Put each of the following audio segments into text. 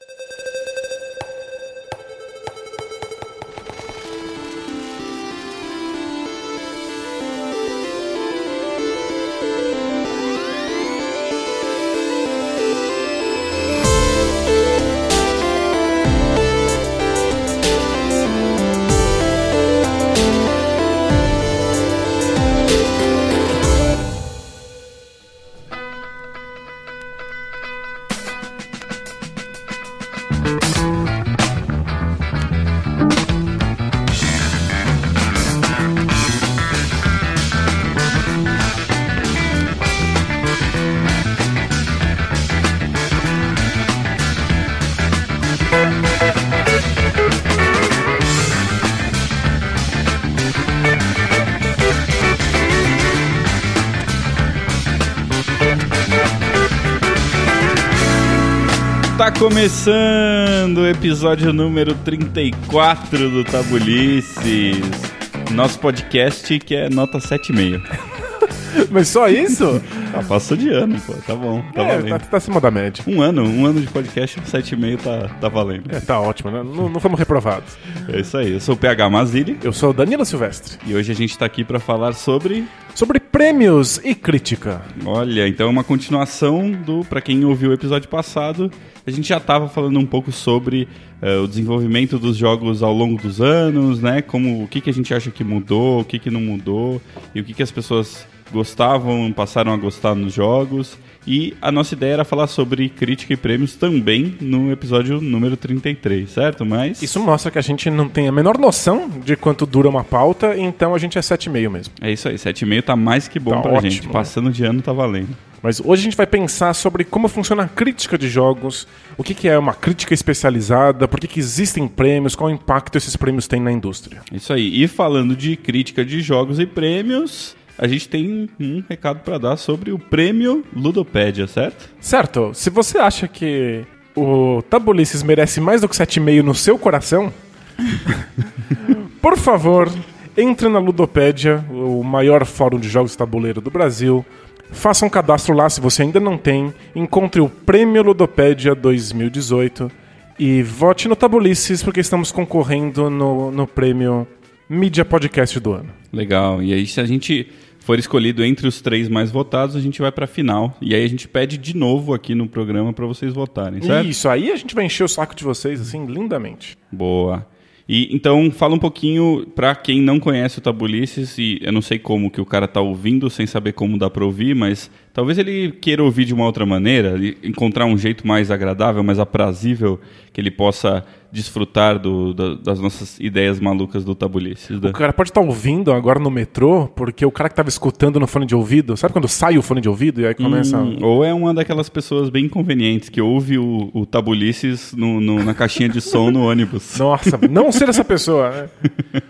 you começando o episódio número 34 do Tabulices. Nosso podcast que é nota 7,5. Mas só isso? Ah, passou de ano, pô. Tá bom. Tá é, valendo. tá, tá acima da média. Um ano, um ano de podcast, 7,5 tá, tá valendo. É, tá ótimo, né? Não, não fomos reprovados. É isso aí. Eu sou o PH Mazili Eu sou o Danilo Silvestre. e hoje a gente tá aqui pra falar sobre. Sobre prêmios e crítica. Olha, então é uma continuação do. Pra quem ouviu o episódio passado, a gente já tava falando um pouco sobre eh, o desenvolvimento dos jogos ao longo dos anos, né? Como o que, que a gente acha que mudou, o que, que não mudou e o que, que as pessoas gostavam, passaram a gostar nos jogos. E a nossa ideia era falar sobre crítica e prêmios também no episódio número 33, certo? Mas. Isso mostra que a gente não tem a menor noção de quanto dura uma pauta, então a gente é 7,5 mesmo. É isso aí, 7,5 tá mais que bom Tá pra ótimo, gente. né? Passando de ano tá valendo. Mas hoje a gente vai pensar sobre como funciona a crítica de jogos, o que, que é uma crítica especializada, por que, que existem prêmios, qual impacto esses prêmios têm na indústria. Isso aí. E falando de crítica de jogos e prêmios, a gente tem um recado pra dar sobre o prêmio Ludopédia, certo? Certo, se você acha que o Tabulices merece mais do que 7,5 no seu coração, por favor, entre na Ludopédia, o maior fórum de jogos de tabuleiro do Brasil. Faça um cadastro lá se você ainda não tem. Encontre o Prêmio Ludopédia 2018 e vote no Tabulices porque estamos concorrendo no, no prêmio Mídia Podcast do ano. Legal. E aí, se a gente for escolhido entre os três mais votados, a gente vai pra final. E aí a gente pede de novo aqui no programa pra vocês votarem, certo? Isso, aí a gente vai encher o saco de vocês assim lindamente. Boa. E então fala um pouquinho pra quem não conhece o Tabulices e eu não sei como que o cara tá ouvindo sem saber como dá pra ouvir, mas talvez ele queira ouvir de uma outra maneira, encontrar um jeito mais agradável, mais aprazível que ele possa desfrutar do- da- das nossas ideias malucas do Tabulices. né? O cara pode estar ouvindo agora no metrô, porque o cara que estava escutando no fone de ouvido, sabe quando sai o fone de ouvido e aí começa. Hum, ou é uma daquelas pessoas bem inconvenientes que ouve o, o Tabulices no- no- na caixinha de som no ônibus. Nossa, não ser essa pessoa, né?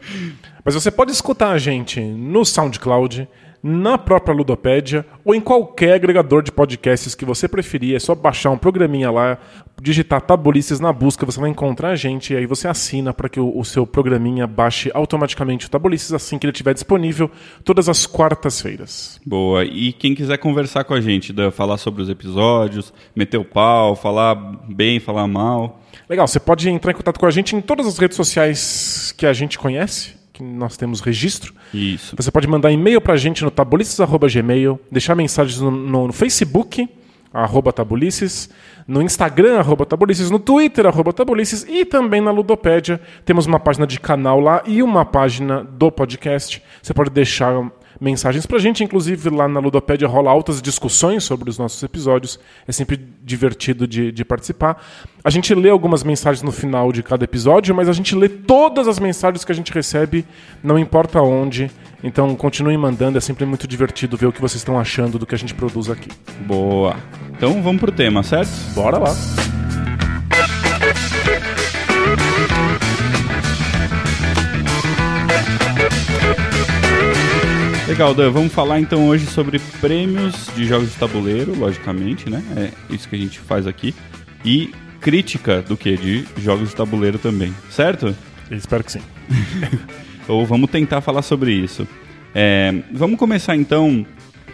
Mas você pode escutar a gente no SoundCloud, na própria Ludopédia ou em qualquer agregador de podcasts que você preferir. É só baixar um programinha lá, digitar Tabulices na busca, você vai encontrar a gente e aí você assina para que o, o seu programinha baixe automaticamente o Tabulices assim que ele estiver disponível todas as quartas-feiras. Boa. E quem quiser conversar com a gente, falar sobre os episódios, meter o pau, falar bem, falar mal. Legal, você pode entrar em contato com a gente em todas as redes sociais que a gente conhece, que nós temos registro. Isso. Você pode mandar e-mail pra gente no tabulices.gmail, deixar mensagens no, no- no Facebook, arroba tabulices, no Instagram, arroba tabulices, no Twitter, arroba tabulices, e também na Ludopédia. Temos uma página de canal lá e uma página do podcast. Você pode deixar mensagens pra gente, inclusive lá na Ludopédia rola altas discussões sobre os nossos episódios. É sempre divertido de, de participar. A gente lê algumas mensagens no final de cada episódio, mas a gente lê todas as mensagens que a gente recebe, não importa onde. Então continuem mandando, é sempre muito divertido ver o que vocês estão achando do que a gente produz aqui. Boa. Então vamos pro tema, certo? Bora lá. Legal, Dan. Vamos falar então hoje sobre prêmios de jogos de tabuleiro, logicamente, né? É isso que a gente faz aqui. E crítica do que? De jogos de tabuleiro também, certo? Eu espero que sim. Ou vamos tentar falar sobre isso. É, vamos começar então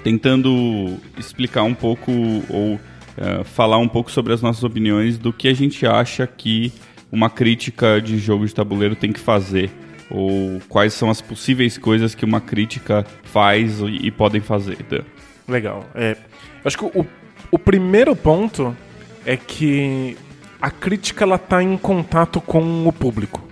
tentando explicar um pouco ou uh, falar um pouco sobre as nossas opiniões do que a gente acha que uma crítica de jogo de tabuleiro tem que fazer. Ou quais são as possíveis coisas que uma crítica faz e, e podem fazer. Dan. Legal. É, acho que o, o primeiro ponto é que a crítica ela está em contato com o público.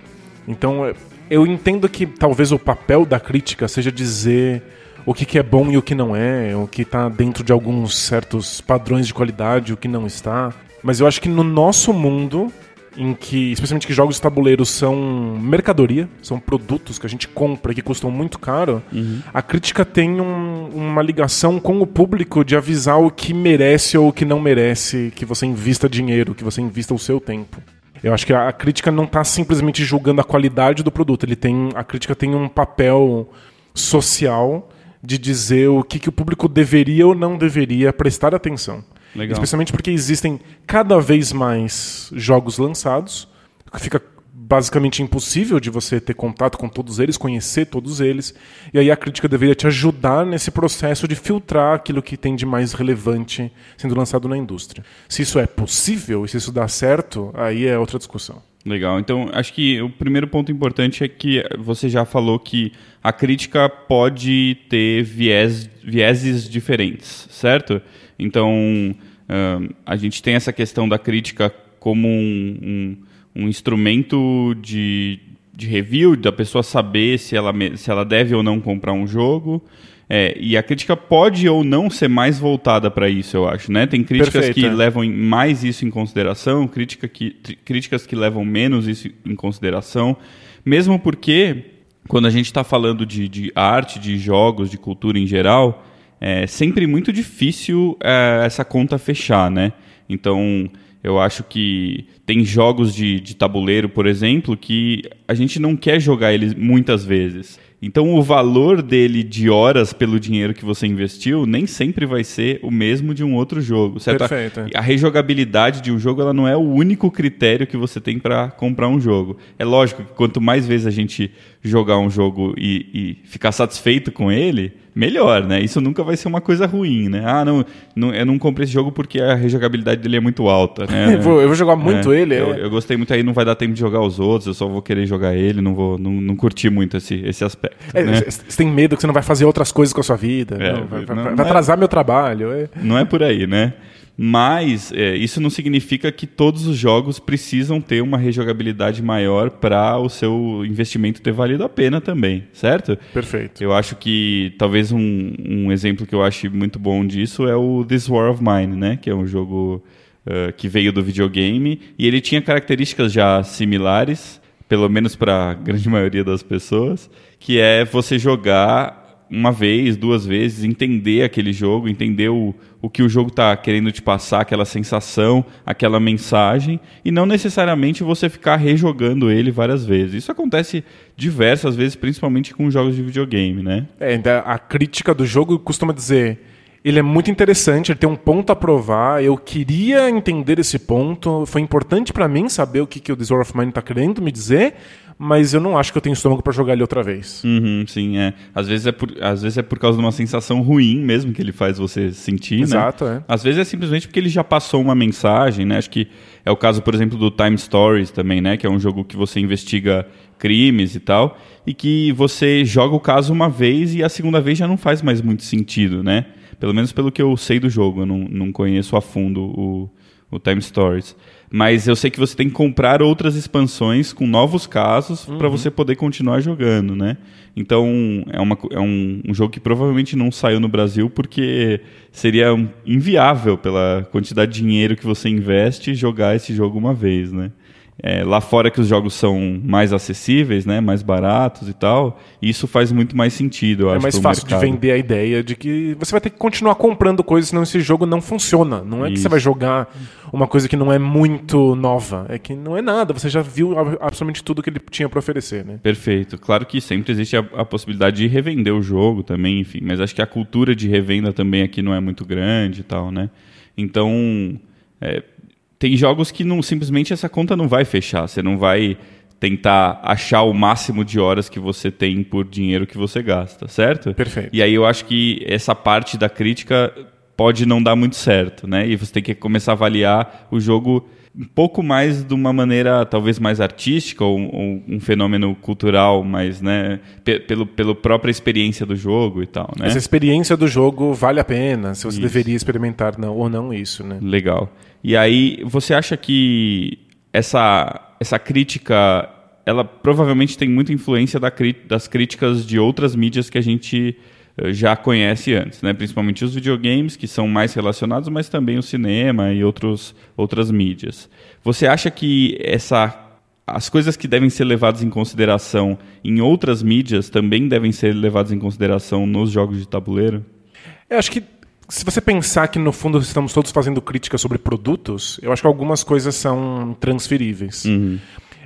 Então é, eu entendo que talvez o papel da crítica seja dizer o que, que é bom e o que não é, o que está dentro de alguns certos padrões de qualidade, o que não está. Mas eu acho que no nosso mundo, em que, especialmente que jogos de tabuleiro são mercadoria, são produtos que a gente compra que custam muito caro, uhum. a crítica tem um, uma ligação com o público de avisar o que merece ou o que não merece que você invista dinheiro, que você invista o seu tempo. Eu acho que a, crítica não está simplesmente julgando a qualidade do produto. Ele tem, a crítica tem um papel social de dizer o que, que o público deveria ou não deveria prestar atenção. Legal. Especialmente porque existem cada vez mais jogos lançados, que fica basicamente impossível de você ter contato com todos eles, conhecer todos eles. E aí a crítica deveria te ajudar nesse processo de filtrar aquilo que tem de mais relevante sendo lançado na indústria. Se isso é possível e se isso dá certo, aí é outra discussão. Legal. Então, acho que o primeiro ponto importante é que você já falou que a crítica pode ter viés, vieses diferentes, certo? Então, um, a gente tem essa questão da crítica como um, um um instrumento de, de review, da pessoa saber se ela, se ela deve ou não comprar um jogo. É, e a crítica pode ou não ser mais voltada para isso, eu acho, né? Tem críticas que é. levam mais isso em consideração, crítica que, críticas que levam menos isso em consideração, mesmo porque quando a gente está falando de, de, arte, de jogos, de cultura em geral, é sempre muito difícil é, essa conta fechar, né? Então, eu acho que tem jogos de, de tabuleiro, por exemplo, que a gente não quer jogar eles muitas vezes. Então o valor dele de horas pelo dinheiro que você investiu nem sempre vai ser o mesmo de um outro jogo, certo? Perfeito. A, a rejogabilidade de um jogo ela não é o único critério que você tem para comprar um jogo. É lógico que quanto mais vezes a gente jogar um jogo e, e ficar satisfeito com ele, melhor, né? Isso nunca vai ser uma coisa ruim, né? Ah, não, não eu não comprei esse jogo porque a rejogabilidade dele é muito alta, né? eu, vou, eu vou jogar muito é, ele. Eu, é. eu, gostei muito aí, não vai dar tempo de jogar os outros, eu só vou querer jogar ele, não vou, não, não curti muito esse, esse aspecto. É, né? Você tem medo que você não vai fazer outras coisas com a sua vida, é, não, vai, não, vai, vai atrasar meu trabalho. É. Não é por aí, né? Mas é, isso não significa que todos os jogos precisam ter uma rejogabilidade maior para o seu investimento ter valido a pena também, certo? Perfeito. Eu acho que talvez um, um exemplo que eu acho muito bom disso é o This War of Mine, né? Que é um jogo uh, que veio do videogame e ele tinha características já similares, pelo menos para a grande maioria das pessoas, que é você jogar uma vez, duas vezes, entender aquele jogo, entender o, o que o jogo está querendo te passar, aquela sensação, aquela mensagem, e não necessariamente você ficar rejogando ele várias vezes. Isso acontece diversas vezes, principalmente com jogos de videogame, né? É, a crítica do jogo costuma dizer. Ele é muito interessante, ele tem um ponto a provar. Eu queria entender esse ponto. Foi importante para mim saber o que, que o War of Mine está querendo me dizer, mas eu não acho que eu tenho estômago para jogar ele outra vez. Uhum, sim, é. Às vezes é, por, às vezes é por causa de uma sensação ruim mesmo que ele faz você sentir, Exato, né? é. Às vezes é simplesmente porque ele já passou uma mensagem, né? Acho que é o caso, por exemplo, do Time Stories também, né? Que é um jogo que você investiga crimes e tal, e que você joga o caso uma vez e a segunda vez já não faz mais muito sentido, né? Pelo menos pelo que eu sei do jogo, eu não, não conheço a fundo o, o Time Stories. Mas eu sei que você tem que comprar outras expansões com novos casos uhum. para você poder continuar jogando, né? Então é, uma, é um, um, jogo que provavelmente não saiu no Brasil porque seria inviável pela quantidade de dinheiro que você investe jogar esse jogo uma vez, né? É, lá fora que os jogos são mais acessíveis, né, mais baratos e tal, isso faz muito mais sentido. Eu é acho, mais fácil mercado. de vender a ideia de que você vai ter que continuar comprando coisas, senão esse jogo não funciona. Não é isso. que você vai jogar uma coisa que não é muito nova, é que não é nada. Você já viu absolutamente tudo que ele tinha para oferecer, né? Perfeito. Claro que sempre existe a, a, possibilidade de revender o jogo também, enfim. Mas acho que a cultura de revenda também aqui não é muito grande e tal, né? Então, é, tem jogos que não simplesmente essa conta não vai fechar. Você não vai tentar achar o máximo de horas que você tem por dinheiro que você gasta, certo? Perfeito. E aí eu acho que essa parte da crítica pode não dar muito certo, né? E você tem que começar a avaliar o jogo um pouco mais de uma maneira talvez mais artística ou, ou um fenômeno cultural, mas né, pelo, pela própria experiência do jogo e tal, né? Essa experiência do jogo vale a pena, se você isso. deveria experimentar não, ou não isso, né? Legal. E aí, você acha que essa, essa crítica, ela provavelmente tem muita influência da, das críticas de outras mídias que a gente eh, já conhece antes, né? principalmente os videogames, que são mais relacionados, mas também o cinema e outros, outras mídias. Você acha que essa, as coisas que devem ser levadas em consideração em outras mídias também devem ser levadas em consideração nos jogos de tabuleiro? Eu acho que se você pensar que no fundo estamos todos fazendo crítica sobre produtos, eu acho que algumas coisas são transferíveis. Uhum.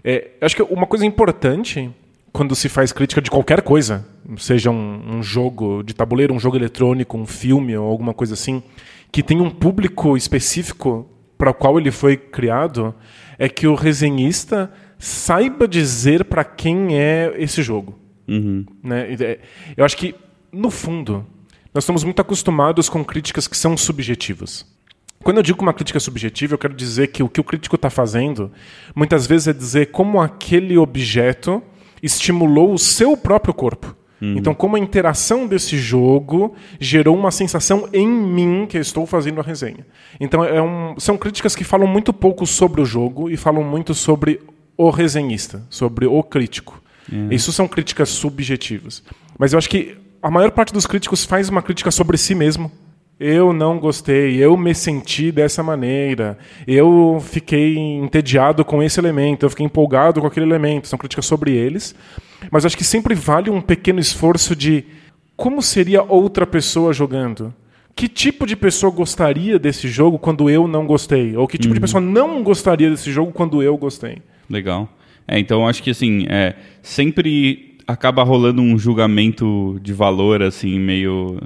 É, eu acho que uma coisa importante quando se faz crítica de qualquer coisa, seja um, um, jogo de tabuleiro, um jogo eletrônico, um filme ou alguma coisa assim, que tem um público específico para o qual ele foi criado, é que o resenhista saiba dizer para quem é esse jogo. Uhum. Né? É, eu acho que, no fundo, nós estamos muito acostumados com críticas que são subjetivas. Quando eu digo uma crítica subjetiva, eu quero dizer que o que o crítico está fazendo, muitas vezes é dizer como aquele objeto estimulou o seu próprio corpo. Uhum. Então, como a interação desse jogo gerou uma sensação em mim que eu estou fazendo a resenha. Então, é um, são críticas que falam muito pouco sobre o jogo e falam muito sobre o resenhista, sobre o crítico. Uhum. Isso são críticas subjetivas. Mas eu acho que a maior parte dos críticos faz uma crítica sobre si mesmo eu não gostei, eu me senti dessa maneira, eu fiquei entediado com esse elemento, eu fiquei empolgado com aquele elemento. São críticas sobre eles, mas acho que sempre vale um pequeno esforço de como seria outra pessoa jogando. Que tipo de pessoa gostaria desse jogo quando eu não gostei? Ou que tipo uhum. de pessoa não gostaria desse jogo quando eu gostei? Legal. É, então acho que assim, é, sempre acaba rolando um julgamento de valor assim meio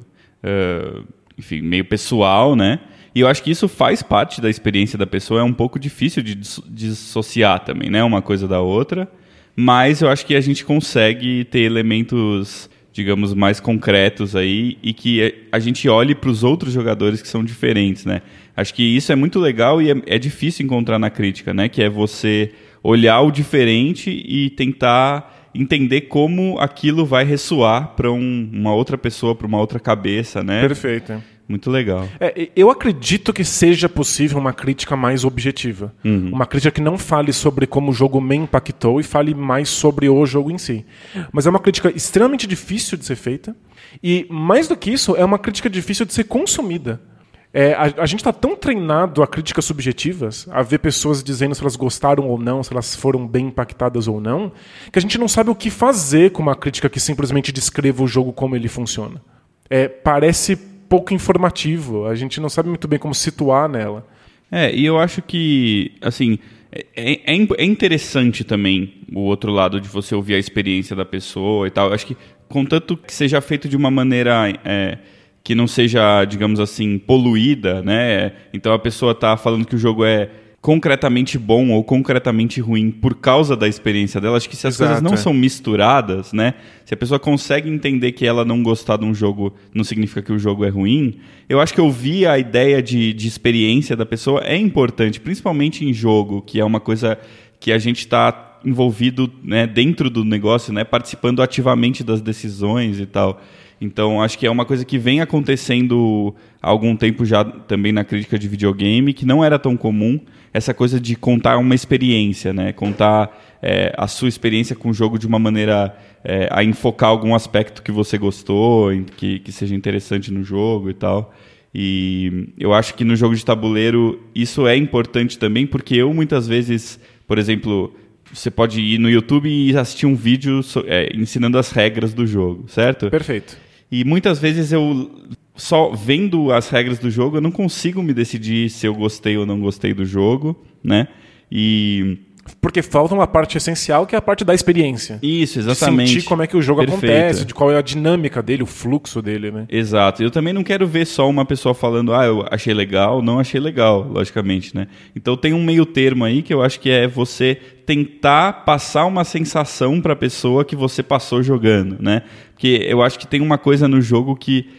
uh, enfim, meio pessoal, né? E eu acho que isso faz parte da experiência da pessoa, é um pouco difícil de dissociar também, né? Uma coisa da outra. Mas eu acho que a gente consegue ter elementos, digamos, mais concretos aí e que a gente olhe para os outros jogadores que são diferentes, né? Acho que isso é muito legal e é, é difícil encontrar na crítica, né? Que é você olhar o diferente e tentar entender como aquilo vai ressoar para um, uma outra pessoa, para uma outra cabeça, né? Perfeito. Muito legal. É, eu acredito que seja possível uma crítica mais objetiva. Uhum. Uma crítica que não fale sobre como o jogo me impactou e fale mais sobre o jogo em si. Mas é uma crítica extremamente difícil de ser feita. E, mais do que isso, é uma crítica difícil de ser consumida. É, a, a, gente está tão treinado a críticas subjetivas, a ver pessoas dizendo se elas gostaram ou não, se elas foram bem impactadas ou não, que a gente não sabe o que fazer com uma crítica que simplesmente descreva o jogo como ele funciona. É, parece pouco informativo, a gente não sabe muito bem como situar nela. É, e eu acho que, assim, é, é, é interessante também o outro lado de você ouvir a experiência da pessoa e tal. Eu acho que, contanto que seja feito de uma maneira. É, que não seja, digamos assim, poluída, né? Então a pessoa está falando que o jogo é concretamente bom ou concretamente ruim por causa da experiência dela. Acho que se as Exato, coisas não é. são misturadas, né? Se a pessoa consegue entender que ela não gostar de um jogo não significa que o jogo é ruim, eu acho que ouvir a ideia de, de experiência da pessoa é importante, principalmente em jogo, que é uma coisa que a gente está envolvido né, dentro do negócio, né, participando ativamente das decisões e tal. Então, acho que é uma coisa que vem acontecendo há algum tempo já também na crítica de videogame, que não era tão comum, essa coisa de contar uma experiência, né? Contar é, a sua experiência com o jogo de uma maneira é, a enfocar algum aspecto que você gostou, que, que seja interessante no jogo e tal. E eu acho que no jogo de tabuleiro isso é importante também, porque eu muitas vezes, por exemplo, você pode ir no YouTube e assistir um vídeo é, ensinando as regras do jogo, certo? Perfeito. E muitas vezes eu só vendo as regras do jogo, eu não consigo me decidir se eu gostei ou não gostei do jogo, né? E porque falta uma parte essencial que é a parte da experiência. Isso, exatamente. De sentir como é que o jogo Perfeito. acontece, de qual é a dinâmica dele, o fluxo dele, né? Exato. Eu também não quero ver só uma pessoa falando, ah, eu achei legal, não achei legal, logicamente, né? Então tem um meio termo aí que eu acho que é você tentar passar uma sensação para a pessoa que você passou jogando, né? Porque eu acho que tem uma coisa no jogo que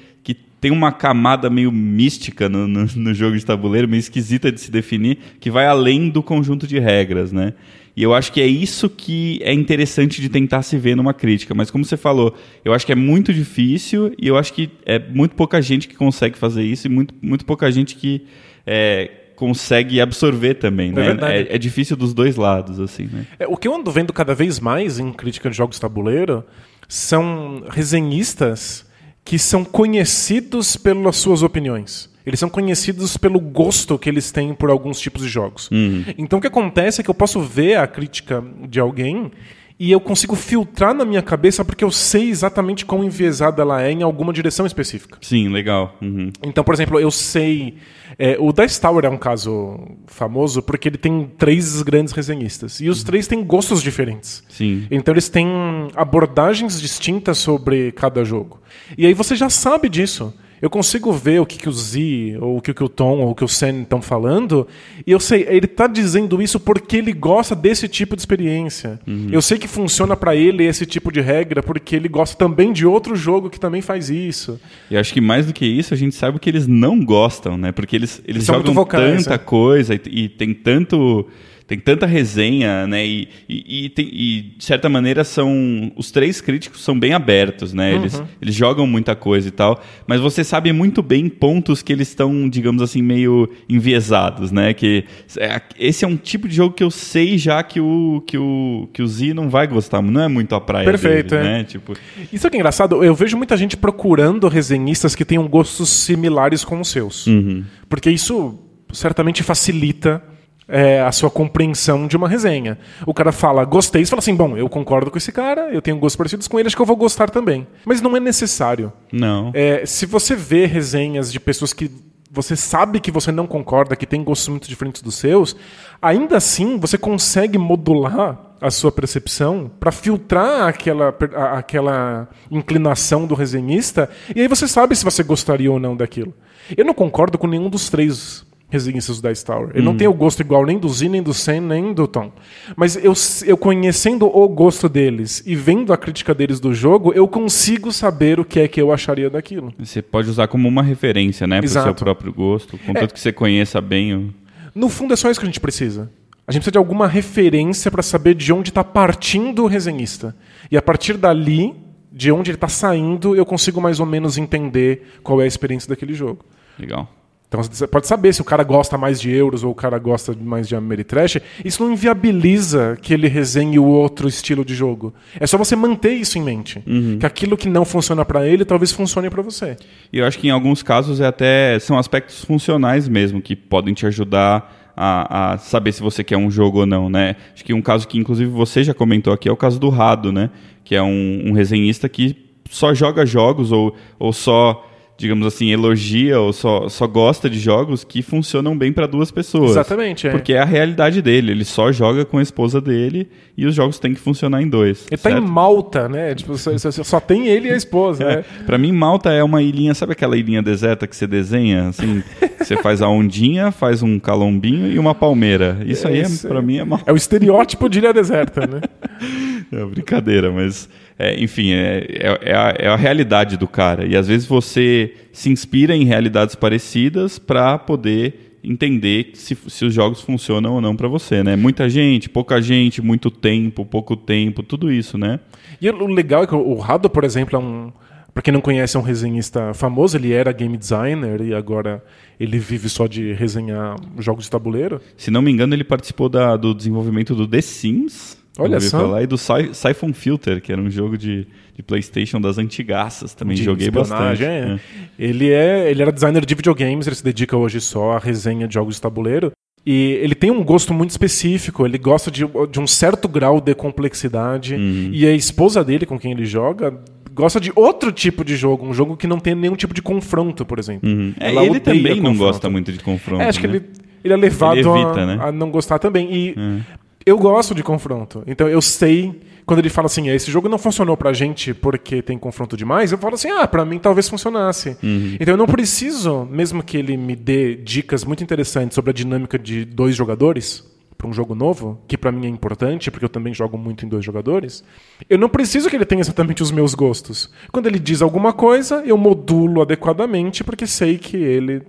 tem uma camada meio mística no, no, no jogo de tabuleiro, meio esquisita de se definir, que vai além do conjunto de regras, né? E eu acho que é isso que é interessante de tentar se ver numa crítica. Mas como você falou, eu acho que é muito difícil e eu acho que é muito pouca gente que consegue fazer isso e muito, muito pouca gente que é, consegue absorver também, né? É, é, difícil dos dois lados, assim, né? É, o que eu ando vendo cada vez mais em crítica de jogos tabuleiro são resenhistas que são conhecidos pelas suas opiniões. Eles são conhecidos pelo gosto que eles têm por alguns tipos de jogos. Uhum. Então o que acontece é que eu posso ver a crítica de alguém e eu consigo filtrar na minha cabeça porque eu sei exatamente quão enviesada ela é em alguma direção específica. Sim, legal. Uhum. Então, por exemplo, eu sei. É, o Dice Tower é um caso famoso porque ele tem três grandes resenhistas. E os uhum. três têm gostos diferentes. Sim. Então eles têm abordagens distintas sobre cada jogo. E aí você já sabe disso. Eu consigo ver o que, que o Z, ou o que, que o Tom, ou o que o Sen estão falando, e eu sei, ele está dizendo isso porque ele gosta desse tipo de experiência. Uhum. Eu sei que funciona para ele esse tipo de regra porque ele gosta também de outro jogo que também faz isso. E acho que mais do que isso, a gente sabe que eles não gostam, né? Porque eles, eles, eles jogam vocais, tanta é. coisa e, e tem tanto tem tanta resenha, né? E, e, e, tem, e, de certa maneira são os três críticos são bem abertos, né? Eles, uhum. eles jogam muita coisa e tal, mas você sabe muito bem pontos que eles estão, digamos assim, meio enviesados, né? Que é, esse é um tipo de jogo que eu sei já que o que o que o Z não vai gostar, não é muito a praia Perfeito, dele, é. né? Tipo, isso aqui é engraçado. Eu vejo muita gente procurando resenhistas que tenham gostos similares com os seus, uhum. porque isso certamente facilita é, a sua compreensão de uma resenha. O cara fala, gostei, você fala assim, bom, eu concordo com esse cara, eu tenho gostos parecidos com ele, acho que eu vou gostar também. Mas não é necessário. Não. É, se você vê resenhas de pessoas que você sabe que você não concorda, que tem gostos muito diferentes dos seus, ainda assim você consegue modular a sua percepção para filtrar aquela, aquela inclinação do resenhista, e aí você sabe se você gostaria ou não daquilo. Eu não concordo com nenhum dos três resenhistas do Dice Tower. Ele não uhum. tem o gosto igual nem do Z, nem do Sen, nem do Tom. Mas eu, eu conhecendo o gosto deles e vendo a crítica deles do jogo, eu consigo saber o que é que eu acharia daquilo. Você pode usar como uma referência, né? Para o seu próprio gosto, contanto é. que você conheça bem o... No fundo é só isso que a gente precisa. A gente precisa de alguma referência para saber de onde está partindo o resenhista. E a partir dali, de onde ele está saindo, eu consigo mais ou menos entender qual é a experiência daquele jogo. Legal. Então você pode saber se o cara gosta mais de euros ou o cara gosta mais de Ameritrash. Isso não inviabiliza que ele resenhe o outro estilo de jogo. É só você manter isso em mente. Uhum. Que aquilo que não funciona para ele talvez funcione para você. E eu acho que em alguns casos é até são aspectos funcionais mesmo que podem te ajudar a, a, saber se você quer um jogo ou não, né? Acho que um caso que inclusive você já comentou aqui é o caso do Rado, né? Que é um, um resenhista que só joga jogos ou, ou só digamos assim, elogia ou só, só gosta de jogos que funcionam bem para duas pessoas. Exatamente, é. Porque é a realidade dele. Ele só joga com a esposa dele e os jogos têm que funcionar em dois. Ele certo? tá em Malta, né? Tipo, só, só tem ele e a esposa, é. né? Pra mim, Malta é uma ilhinha, sabe aquela ilhinha deserta que você desenha? Assim, você faz a ondinha, faz um calombinho e uma palmeira. Isso aí, é, para mim, é Malta. É o estereótipo de ilha deserta, né? é brincadeira, mas... É, enfim, é, é, é, a, é, a, realidade do cara. E às vezes você se inspira em realidades parecidas para poder entender se, se, os jogos funcionam ou não para você, né? Muita gente, pouca gente, muito tempo, pouco tempo, tudo isso, né? E o legal é que o Rado, por exemplo, é um. Pra quem não conhece, é um resenhista famoso. Ele era game designer e agora ele vive só de resenhar jogos de tabuleiro. Se não me engano, ele participou da, do desenvolvimento do The Sims. Olha só. Falar, e do Sy Siphon Filter, que era um jogo de, de PlayStation das antigaças, também de joguei bastante. É. É. Ele, é, ele era designer de videogames, ele se dedica hoje só à resenha de jogos de tabuleiro. E ele tem um gosto muito específico, ele gosta de, de um certo grau de complexidade. Uhum. E a esposa dele, com quem ele joga, gosta de outro tipo de jogo, um jogo que não tem nenhum tipo de confronto, por exemplo. Uhum. É, ele também confronto. não gosta muito de confronto. É, acho né? que ele, ele é levado ele evita, a, né? a, não gostar também. E uhum eu gosto de confronto. Então eu sei quando ele fala assim, esse jogo não funcionou pra gente porque tem confronto demais, eu falo assim, ah, pra mim talvez funcionasse. Uhum. Então eu não preciso, mesmo que ele me dê dicas muito interessantes sobre a dinâmica de dois jogadores, para um jogo novo, que para mim é importante, porque eu também jogo muito em dois jogadores, eu não preciso que ele tenha exatamente os meus gostos. Quando ele diz alguma coisa, eu modulo adequadamente, porque sei que ele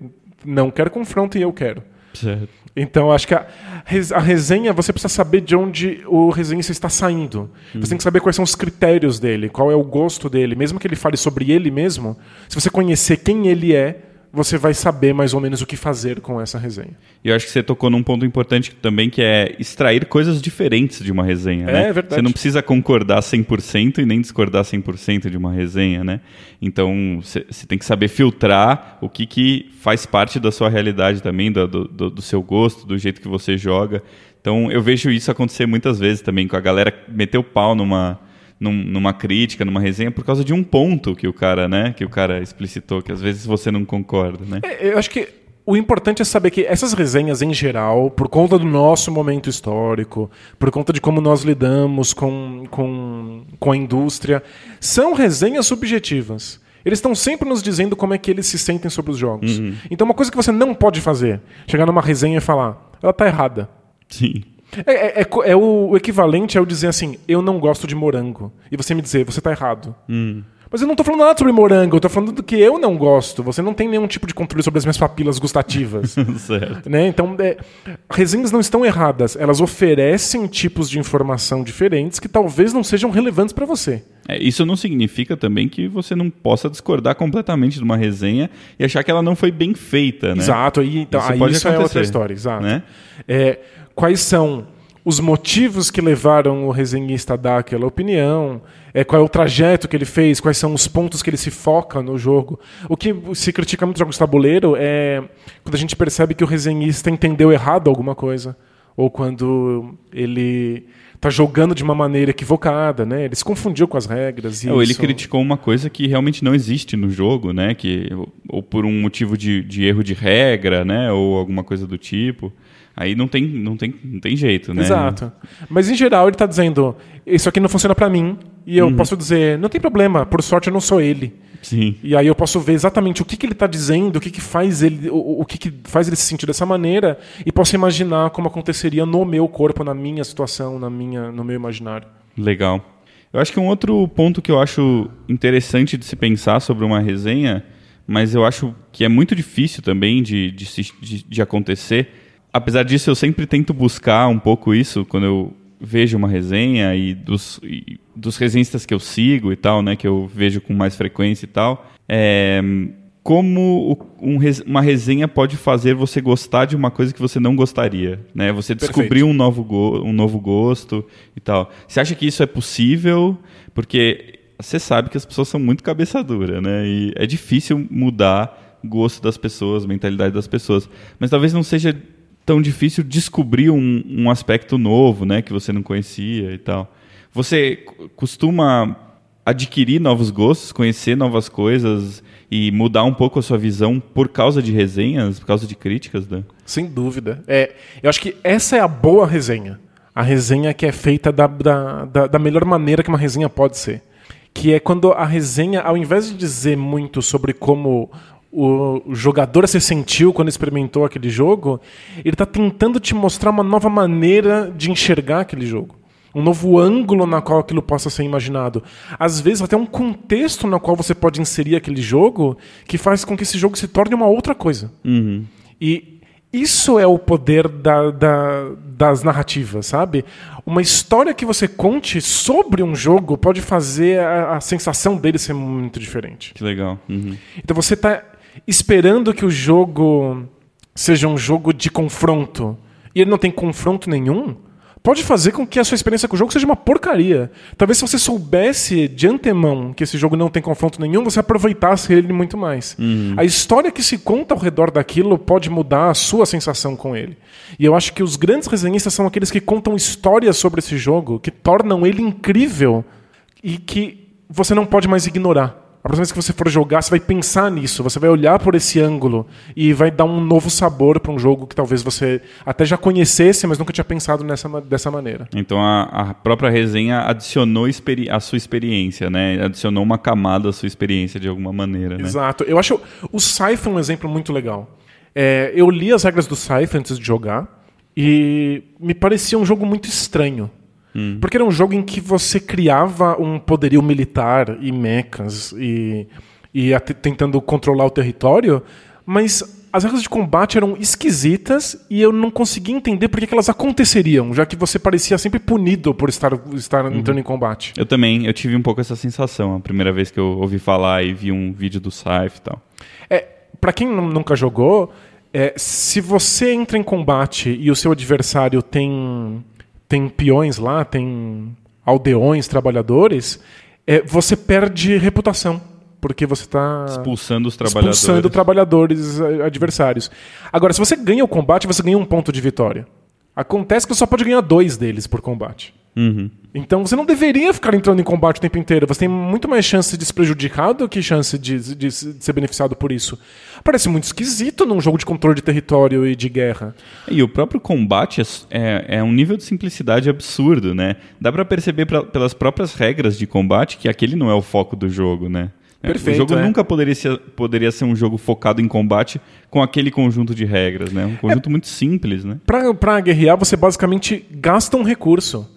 não quer confronto e eu quero. Certo. Então, acho que a, a resenha, você precisa saber de onde o resenhista está saindo. Você tem que saber quais são os critérios dele, qual é o gosto dele. Mesmo que ele fale sobre ele mesmo, se você conhecer quem ele é, você vai saber mais ou menos o que fazer com essa resenha. E eu acho que você tocou num ponto importante também, que é extrair coisas diferentes de uma resenha. É, né? é verdade. Você não precisa concordar 100% e nem discordar 100% de uma resenha, né? Então, você tem que saber filtrar o que, que faz parte da sua realidade também, do, do, do seu gosto, do jeito que você joga. Então, eu vejo isso acontecer muitas vezes também, com a galera meter o pau numa num- numa crítica, numa resenha, por causa de um ponto que o cara, né, que o cara explicitou, que às vezes você não concorda, né? É, Eu acho que o importante é saber que essas resenhas, em geral, por conta do nosso momento histórico, por conta de como nós lidamos com, com, com a indústria, são resenhas subjetivas. Eles estão sempre nos dizendo como é que eles se sentem sobre os jogos. Então, uma coisa que você não pode fazer, chegar numa resenha e falar, ela tá errada. Sim. É, é- é co- é o, o equivalente a eu dizer assim, eu não gosto de morango. E você me dizer, você tá errado. Mas eu não tô falando nada sobre morango, eu tô falando do que eu não gosto. Você não tem nenhum tipo de controle sobre as minhas papilas gustativas. certo. né? Então, é, resenhas não estão erradas. Elas oferecem tipos de informação diferentes que talvez não sejam relevantes para você. É, isso não significa também que você não possa discordar completamente de uma resenha e achar que ela não foi bem feita, né? Exato. Aí, então, Isso aí isso é outra história. Exato. né? É, quais são os motivos que levaram o resenhista a dar aquela opinião? É, qual é o trajeto que ele fez? Quais são os pontos que ele se foca no jogo? O que se critica muito jogos de tabuleiro é quando a gente percebe que o resenhista entendeu errado alguma coisa. Ou quando ele está jogando de uma maneira equivocada, né? Ele se confundiu com as regras. E É, ou ele criticou uma coisa que realmente não existe no jogo, né? Que, ou, ou por um motivo de, de erro de regra, né? Ou alguma coisa do tipo. Aí não tem, não tem, não tem jeito, né? Exato. Mas em geral ele está dizendo: isso aqui não funciona para mim. E Uhum. eu posso dizer: não tem problema, por sorte eu não sou ele. Sim. E aí eu posso ver exatamente o que, que ele está dizendo, o que, que faz ele, o, o que, que faz ele se sentir dessa maneira, e posso imaginar como aconteceria no meu corpo, na minha situação, na minha, no meu imaginário. Legal. Eu acho que um outro ponto que eu acho interessante de se pensar sobre uma resenha, mas eu acho que é muito difícil também de, de, se- de- de acontecer. Apesar disso, eu sempre tento buscar um pouco isso quando eu vejo uma resenha e dos, e dos resenhistas que eu sigo e tal, né, que eu vejo com mais frequência e tal. É, como um uma resenha pode fazer você gostar de uma coisa que você não gostaria, né? Você descobrir um novo, go- um novo gosto e tal. Você acha que isso é possível? Porque você sabe que as pessoas são muito cabeça dura, né? E é difícil mudar o gosto das pessoas, mentalidade das pessoas. Mas talvez não seja tão difícil descobrir um, um aspecto novo, né? Que você não conhecia e tal. Você costuma adquirir novos gostos, conhecer novas coisas e mudar um pouco a sua visão por causa de resenhas, por causa de críticas, Dan? Sem dúvida. É, eu acho que essa é a boa resenha. A resenha que é feita da, da, da, da melhor maneira que uma resenha pode ser. Que é quando a resenha, ao invés de dizer muito sobre como o jogador se sentiu quando experimentou aquele jogo, ele está tentando te mostrar uma nova maneira de enxergar aquele jogo. Um novo ângulo na qual aquilo possa ser imaginado. Às vezes, até um contexto na qual você pode inserir aquele jogo que faz com que esse jogo se torne uma outra coisa. E isso é o poder da- da- das narrativas, sabe? Uma história que você conte sobre um jogo pode fazer a, a sensação dele ser muito diferente. Que legal. Uhum. Então você está esperando que o jogo seja um jogo de confronto e ele não tem confronto nenhum, pode fazer com que a sua experiência com o jogo seja uma porcaria. Talvez se você soubesse de antemão que esse jogo não tem confronto nenhum, você aproveitasse ele muito mais. A história que se conta ao redor daquilo pode mudar a sua sensação com ele. E eu acho que os grandes resenhistas são aqueles que contam histórias sobre esse jogo, que tornam ele incrível e que você não pode mais ignorar. A próxima vez que você for jogar, você vai pensar nisso, você vai olhar por esse ângulo e vai dar um novo sabor para um jogo que talvez você até já conhecesse, mas nunca tinha pensado nessa, dessa maneira. Então a, a própria resenha adicionou a sua experiência, né? Adicionou uma camada à sua experiência de alguma maneira, né? Exato. Eu acho o Siphon um exemplo muito legal. É, eu li as regras do Siphon antes de jogar E me parecia um jogo muito estranho. Hum. Porque era um jogo em que você criava um poderio militar e mechas e, e tentando controlar o território, mas as regras de combate eram esquisitas e eu não conseguia entender por que que elas aconteceriam, já que você parecia sempre punido por estar, estar Uhum. entrando em combate. Eu também, eu tive um pouco essa sensação a primeira vez que eu ouvi falar e vi um vídeo do Saif e tal. É, para quem nu- nunca jogou, é, se você entra em combate e o seu adversário tem tem peões lá, tem aldeões, trabalhadores, é, você perde reputação. Porque você está Expulsando os trabalhadores. expulsando trabalhadores eh, adversários. Agora, se você ganha o combate, você ganha um ponto de vitória. Acontece que você só pode ganhar dois deles por combate. Uhum. Então você não deveria ficar entrando em combate o tempo inteiro. Você tem muito mais chance de se prejudicar do que chance de, de- ser beneficiado por isso. Parece muito esquisito num jogo de controle de território e de guerra. E o próprio combate é, é, é um nível de simplicidade absurdo, né? Dá pra perceber pra- pelas próprias regras de combate que aquele não é o foco do jogo, né? É, Perfeito, o jogo é. nunca poderia ser, poderia ser um jogo focado em combate com aquele conjunto de regras, né? Um conjunto muito simples, né? Pra, pra guerrear, você basicamente gasta um recurso.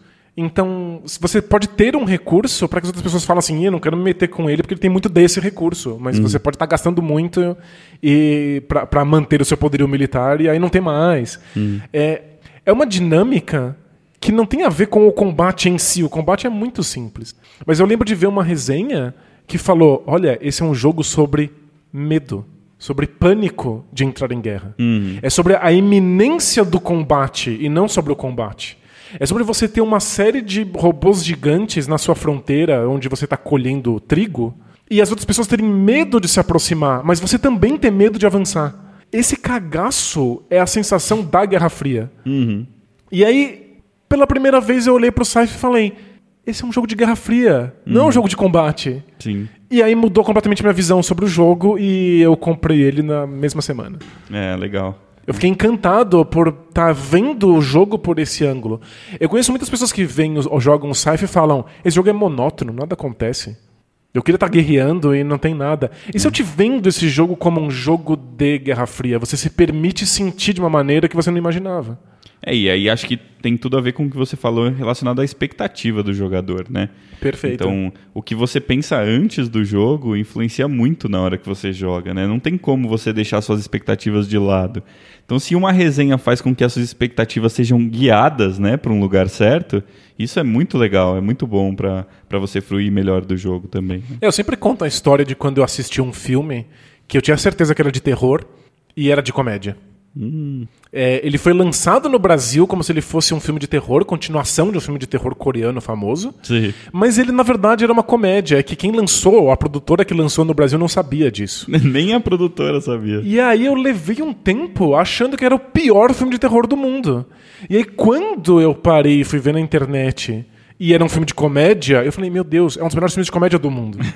Então, você pode ter um recurso para que as outras pessoas falem assim, eu não quero me meter com ele porque ele tem muito desse recurso. Mas você pode estar gastando muito e para manter o seu poderio militar e aí não tem mais. É, é uma dinâmica que não tem a ver com o combate em si. O combate é muito simples. Mas eu lembro de ver uma resenha que falou: olha, esse é um jogo sobre medo, sobre pânico de entrar em guerra. É sobre a iminência do combate e não sobre o combate. É sobre você ter uma série de robôs gigantes na sua fronteira, onde você está colhendo trigo, e as outras pessoas terem medo de se aproximar, mas você também ter medo de avançar. Esse cagaço é a sensação da Guerra Fria. E aí, pela primeira vez, eu olhei pro Saif e falei: esse é um jogo de Guerra Fria, não é um jogo de combate. Sim. E aí mudou completamente minha visão sobre o jogo e eu comprei ele na mesma semana. É, legal. Eu fiquei encantado por estar vendo o jogo por esse ângulo. Eu conheço muitas pessoas que vêm ou jogam o Scythe e falam: esse jogo é monótono, nada acontece. Eu queria estar guerreando e não tem nada. E se eu te vendo esse jogo como um jogo de Guerra Fria, você se permite sentir de uma maneira que você não imaginava. É, e aí acho que tem tudo a ver com o que você falou relacionado à expectativa do jogador, né? Perfeito. Então, o que você pensa antes do jogo influencia muito na hora que você joga, né? Não tem como você deixar suas expectativas de lado. Então, se uma resenha faz com que as suas expectativas sejam guiadas, né, para um lugar certo, isso é muito legal, é muito bom para você fruir melhor do jogo também. né? Eu sempre conto a história de quando eu assisti um filme que eu tinha certeza que era de terror e era de comédia. É, ele foi lançado no Brasil como se ele fosse um filme de terror, continuação de um filme de terror coreano famoso. Sim. Mas ele, na verdade, era uma comédia. É que quem lançou, a produtora que lançou no Brasil, não sabia disso. Nem a produtora sabia. E aí eu levei um tempo achando que era o pior filme de terror do mundo. E aí quando eu parei e fui ver na internet e era um filme de comédia, eu falei, meu Deus, é um dos melhores filmes de comédia do mundo.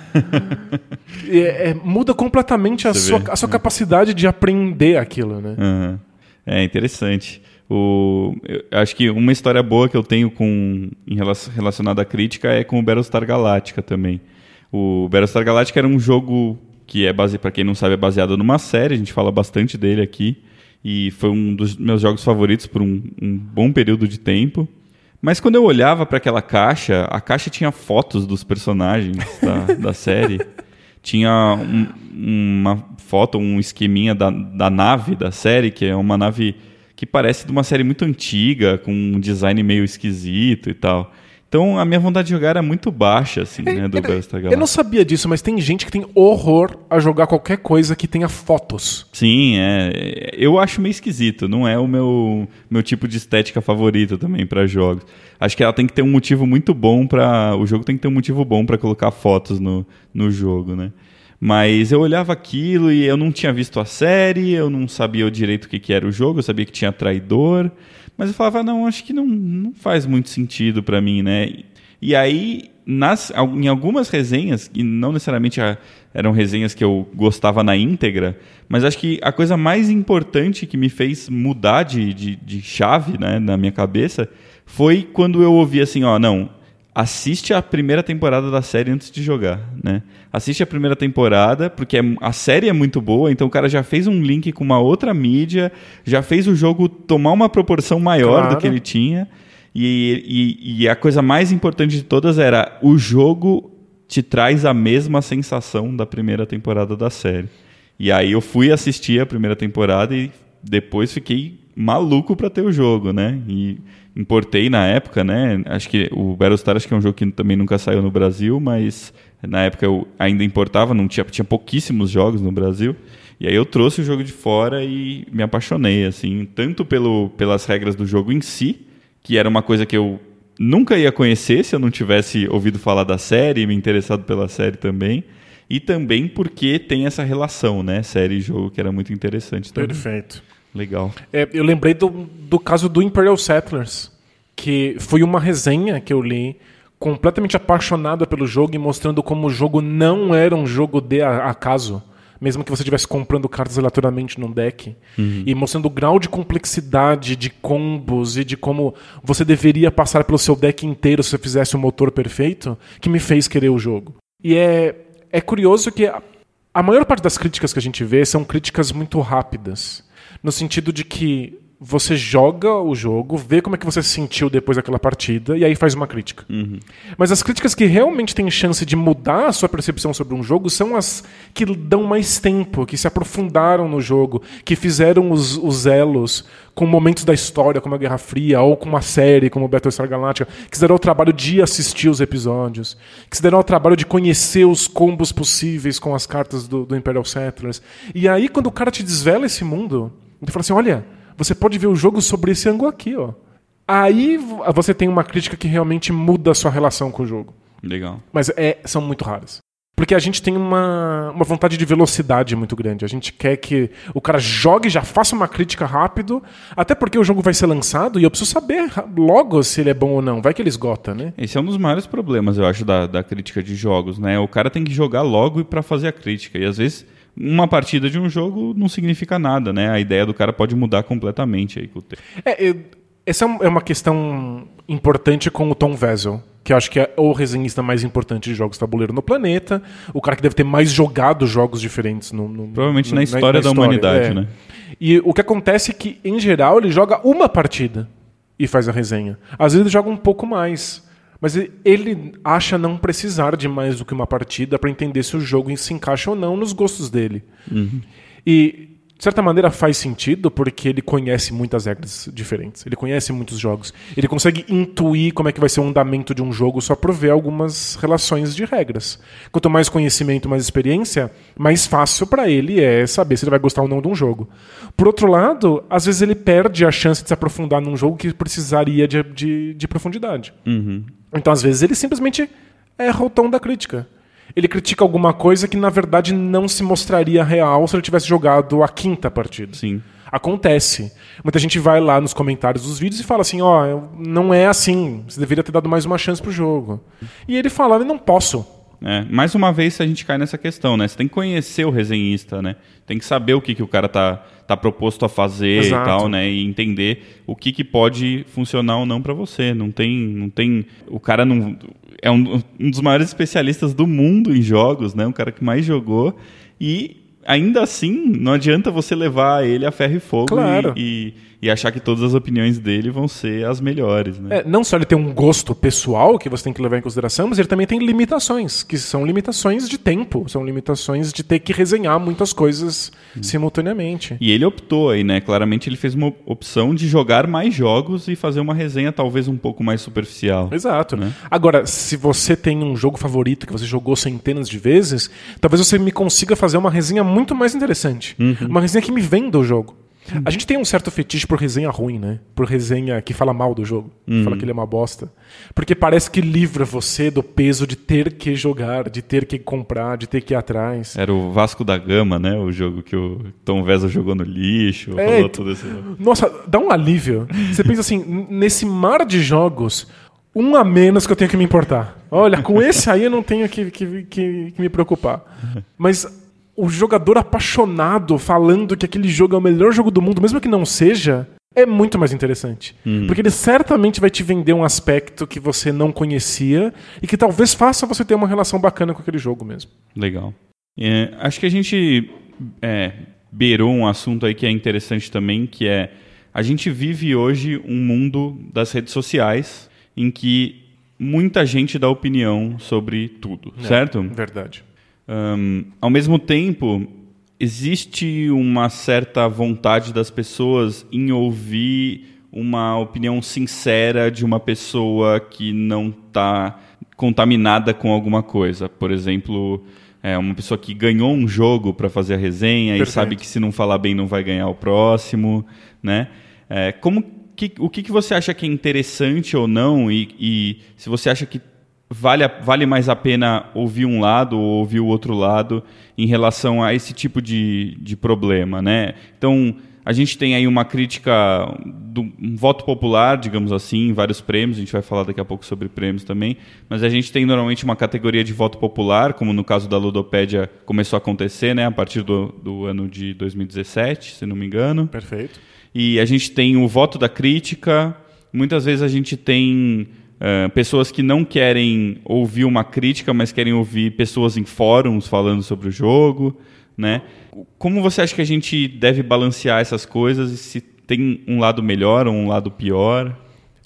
E é- é- muda completamente a Você sua, vê, a sua capacidade de aprender aquilo, né? Aham. É interessante. O, acho que uma história boa que eu tenho com em relação, relacionada à crítica é com o Battlestar Galactica também. O Battlestar Galactica era um jogo que é base para quem não sabe é baseado numa série. A gente fala bastante dele aqui e foi um dos meus jogos favoritos por um, um bom período de tempo. Mas quando eu olhava para aquela caixa, a caixa tinha fotos dos personagens da, da série. Tinha um- uma foto, um esqueminha da, da nave da série, que é uma nave que parece de uma série muito antiga, com um design meio esquisito e tal. Então a minha vontade de jogar era muito baixa, assim, né, do Battlestar Eu não sabia disso, mas tem gente que tem horror a jogar qualquer coisa que tenha fotos. Sim, é. Eu acho meio esquisito. Não é o meu, meu tipo de estética favorito também para jogos. Acho que ela tem que ter um motivo muito bom para O jogo tem que ter um motivo bom para colocar fotos no, no jogo, né? Mas eu olhava aquilo e eu não tinha visto a série, eu não sabia o direito o que, que era o jogo, eu sabia que tinha traidor. Mas eu falava, não, acho que não, não faz muito sentido para mim, né? E aí, nas, em algumas resenhas, e não necessariamente eram resenhas que eu gostava na íntegra, mas acho que a coisa mais importante que me fez mudar de, de, de chave né, na minha cabeça foi quando eu ouvi assim, ó, não, assiste a primeira temporada da série antes de jogar, né? Assiste a primeira temporada, porque é, a série é muito boa, então o cara já fez um link com uma outra mídia, já fez o jogo tomar uma proporção maior Claro. do que ele tinha. E, e, e a coisa mais importante de todas era o jogo te traz a mesma sensação da primeira temporada da série. E aí eu fui assistir a primeira temporada e depois fiquei maluco pra ter o jogo, né? E importei na época, né? Acho que o Battlestar acho que é um jogo que também nunca saiu no Brasil, mas na época eu ainda importava, não tinha, tinha pouquíssimos jogos no Brasil. E aí eu trouxe o jogo de fora e me apaixonei, assim, tanto pelo, pelas regras do jogo em si, que era uma coisa que eu nunca ia conhecer se eu não tivesse ouvido falar da série e me interessado pela série também. E também porque tem essa relação, né? Série e jogo, que era muito interessante também. Perfeito. Legal. É, eu lembrei do, do caso do Imperial Settlers, que foi uma resenha que eu li, completamente apaixonada pelo jogo e mostrando como o jogo não era um jogo de acaso. Mesmo que você estivesse comprando cartas aleatoriamente num deck. E mostrando o grau de complexidade de combos e de como você deveria passar pelo seu deck inteiro se você fizesse o motor perfeito, que me fez querer o jogo. E é, é curioso que a, a maior parte das críticas que a gente vê são críticas muito rápidas. No sentido de que você joga o jogo, vê como é que você se sentiu depois daquela partida e aí faz uma crítica. Mas as críticas que realmente têm chance de mudar a sua percepção sobre um jogo são as que dão mais tempo, que se aprofundaram no jogo, que fizeram os, os elos com momentos da história, como a Guerra Fria, ou com uma série como Battlestar Galactica, que se deram ao trabalho de assistir os episódios, que se deram ao trabalho de conhecer os combos possíveis com as cartas do, do Imperial Settlers. E aí, quando o cara te desvela esse mundo, ele fala assim: olha, você pode ver o jogo sobre esse ângulo aqui, ó. Aí você tem uma crítica que realmente muda a sua relação com o jogo. Legal. Mas é, são muito raras. Porque a gente tem uma, uma vontade de velocidade muito grande. A gente quer que o cara jogue, já faça uma crítica rápido, até porque o jogo vai ser lançado e eu preciso saber logo se ele é bom ou não. Vai que ele esgota, né? Esse é um dos maiores problemas, eu acho, da, da crítica de jogos, né? O cara tem que jogar logo e para fazer a crítica. E às vezes uma partida de um jogo não significa nada, né? A ideia do cara pode mudar completamente aí com o tempo. É, eu- essa é é uma questão importante com o Tom Vessel, que eu acho que é o resenhista mais importante de jogos tabuleiro no planeta, o cara que deve ter mais jogado jogos diferentes no, no- Provavelmente no- na história da humanidade, é. né? E o que acontece é que, em geral, ele joga uma partida e faz a resenha. Às vezes ele joga um pouco mais. Mas ele- acha não precisar de mais do que uma partida para entender se o jogo se encaixa ou não nos gostos dele. E, de certa maneira, faz sentido porque ele conhece muitas regras diferentes. Ele conhece muitos jogos. Ele consegue intuir como é que vai ser o andamento de um jogo só por ver algumas relações de regras. Quanto mais conhecimento, mais experiência, mais fácil para ele é saber se ele vai gostar ou não de um jogo. Por outro lado, às vezes ele perde a chance de se aprofundar num jogo que precisaria de, de, de profundidade. Então, às vezes, ele simplesmente erra o tom da crítica. Ele critica alguma coisa que, na verdade, não se mostraria real se ele tivesse jogado a quinta partida. Sim. Acontece. Muita gente vai lá nos comentários dos vídeos e fala assim: ó, eu- não é assim. Você deveria ter dado mais uma chance pro jogo. E ele fala: eu não posso. É, mais uma vez a gente cai nessa questão, né? Você tem que conhecer o resenhista, né? Tem que saber o que, que o cara tá, tá proposto a fazer Exato. e tal, né? E entender o que, que pode funcionar ou não para você. Não tem, não tem. O cara não é um, um dos maiores especialistas do mundo em jogos, né? Um cara que mais jogou e ainda assim não adianta você levar ele a ferro e fogo Claro. e, e, e achar que todas as opiniões dele vão ser as melhores, né? É, não só ele tem um gosto pessoal que você tem que levar em consideração, mas ele também tem limitações, que são limitações de tempo, são limitações de ter que resenhar muitas coisas simultaneamente. E ele optou aí, né? Claramente ele fez uma opção de jogar mais jogos e fazer uma resenha talvez um pouco mais superficial. Exato. Né? Agora, se você tem um jogo favorito que você jogou centenas de vezes, talvez você me consiga fazer uma resenha muito mais interessante. Uma resenha que me venda o jogo. A gente tem um certo fetiche por resenha ruim, né? Por resenha que fala mal do jogo, que fala que ele é uma bosta. Porque parece que livra você do peso de ter que jogar, de ter que comprar, de ter que ir atrás. Era o Vasco da Gama, né? O jogo que o Tom Vesa jogou no lixo, É, então- tudo esse... Nossa, dá um alívio. Você pensa assim, nesse mar de jogos, um a menos que eu tenho que me importar. Olha, com esse aí eu não tenho que, que, que- que me preocupar. Mas o jogador apaixonado falando que aquele jogo é o melhor jogo do mundo, mesmo que não seja, é muito mais interessante. Porque ele certamente vai te vender um aspecto que você não conhecia e que talvez faça você ter uma relação bacana com aquele jogo mesmo. Legal. É, acho que a gente é, beirou um assunto aí que é interessante também, que é a gente vive hoje um mundo das redes sociais em que muita gente dá opinião sobre tudo, certo? Verdade. Ahn, ao mesmo tempo, existe uma certa vontade das pessoas em ouvir uma opinião sincera de uma pessoa que não está contaminada com alguma coisa. Por exemplo, é uma pessoa que ganhou um jogo para fazer a resenha e Perfeito. sabe que se não falar bem não vai ganhar o próximo, né? É, como que, o que, que você acha que é interessante ou não e, e se você acha que vale, a- vale mais a pena ouvir um lado ou ouvir o outro lado em relação a esse tipo de, de problema, né? Então, a gente tem aí uma crítica, do, um voto popular, digamos assim, em vários prêmios, a gente vai falar daqui a pouco sobre prêmios também, mas a gente tem normalmente uma categoria de voto popular, como no caso da Ludopédia começou a acontecer, né, a partir do, do ano de 2017, se não me engano. Perfeito. E a gente tem o voto da crítica. Muitas vezes a gente tem eh, pessoas que não querem ouvir uma crítica, mas querem ouvir pessoas em fóruns falando sobre o jogo, né? Como você acha que a gente deve balancear essas coisas e se tem um lado melhor ou um lado pior?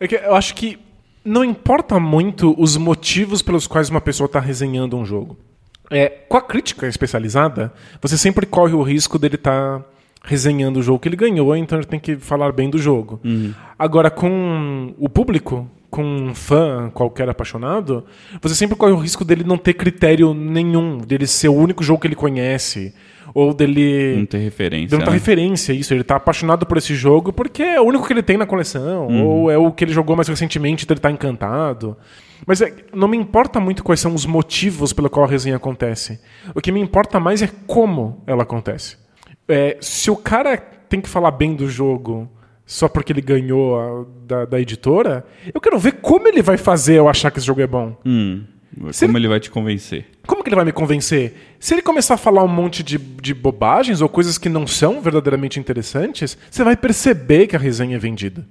É eu acho que não importa muito os motivos pelos quais uma pessoa está resenhando um jogo. É, com a crítica especializada, você sempre corre o risco dele estar resenhando o jogo que ele ganhou, então ele tem que falar bem do jogo. Agora, com o público, com um fã qualquer apaixonado, você sempre corre o risco dele não ter critério nenhum, dele ser o único jogo que ele conhece, ou dele Não ter referência. Deu muita né? referência isso. Ele tá apaixonado por esse jogo porque é o único que ele tem na coleção. Uhum. Ou é o que ele jogou mais recentemente, então ele tá encantado. Mas é, não me importa muito quais são os motivos pelo qual a resenha acontece. O que me importa mais é como ela acontece. É, se o cara tem que falar bem do jogo só porque ele ganhou a- da, da editora, eu quero ver como ele vai fazer eu achar que esse jogo é bom. Hum, como ele vai te convencer? Como que ele vai me convencer? Se ele começar a falar um monte de, de bobagens ou coisas que não são verdadeiramente interessantes, você vai perceber que a resenha é vendida.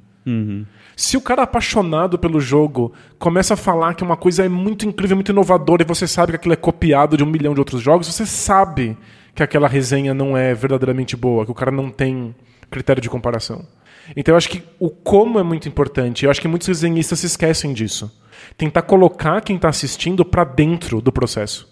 Se o cara apaixonado pelo jogo começa a falar que uma coisa é muito incrível, muito inovadora e você sabe que aquilo é copiado de um milhão de outros jogos, você sabe que aquela resenha não é verdadeiramente boa, que o cara não tem critério de comparação. Então eu acho que o como é muito importante. Eu acho que muitos resenhistas se esquecem disso. Tentar colocar quem está assistindo para dentro do processo.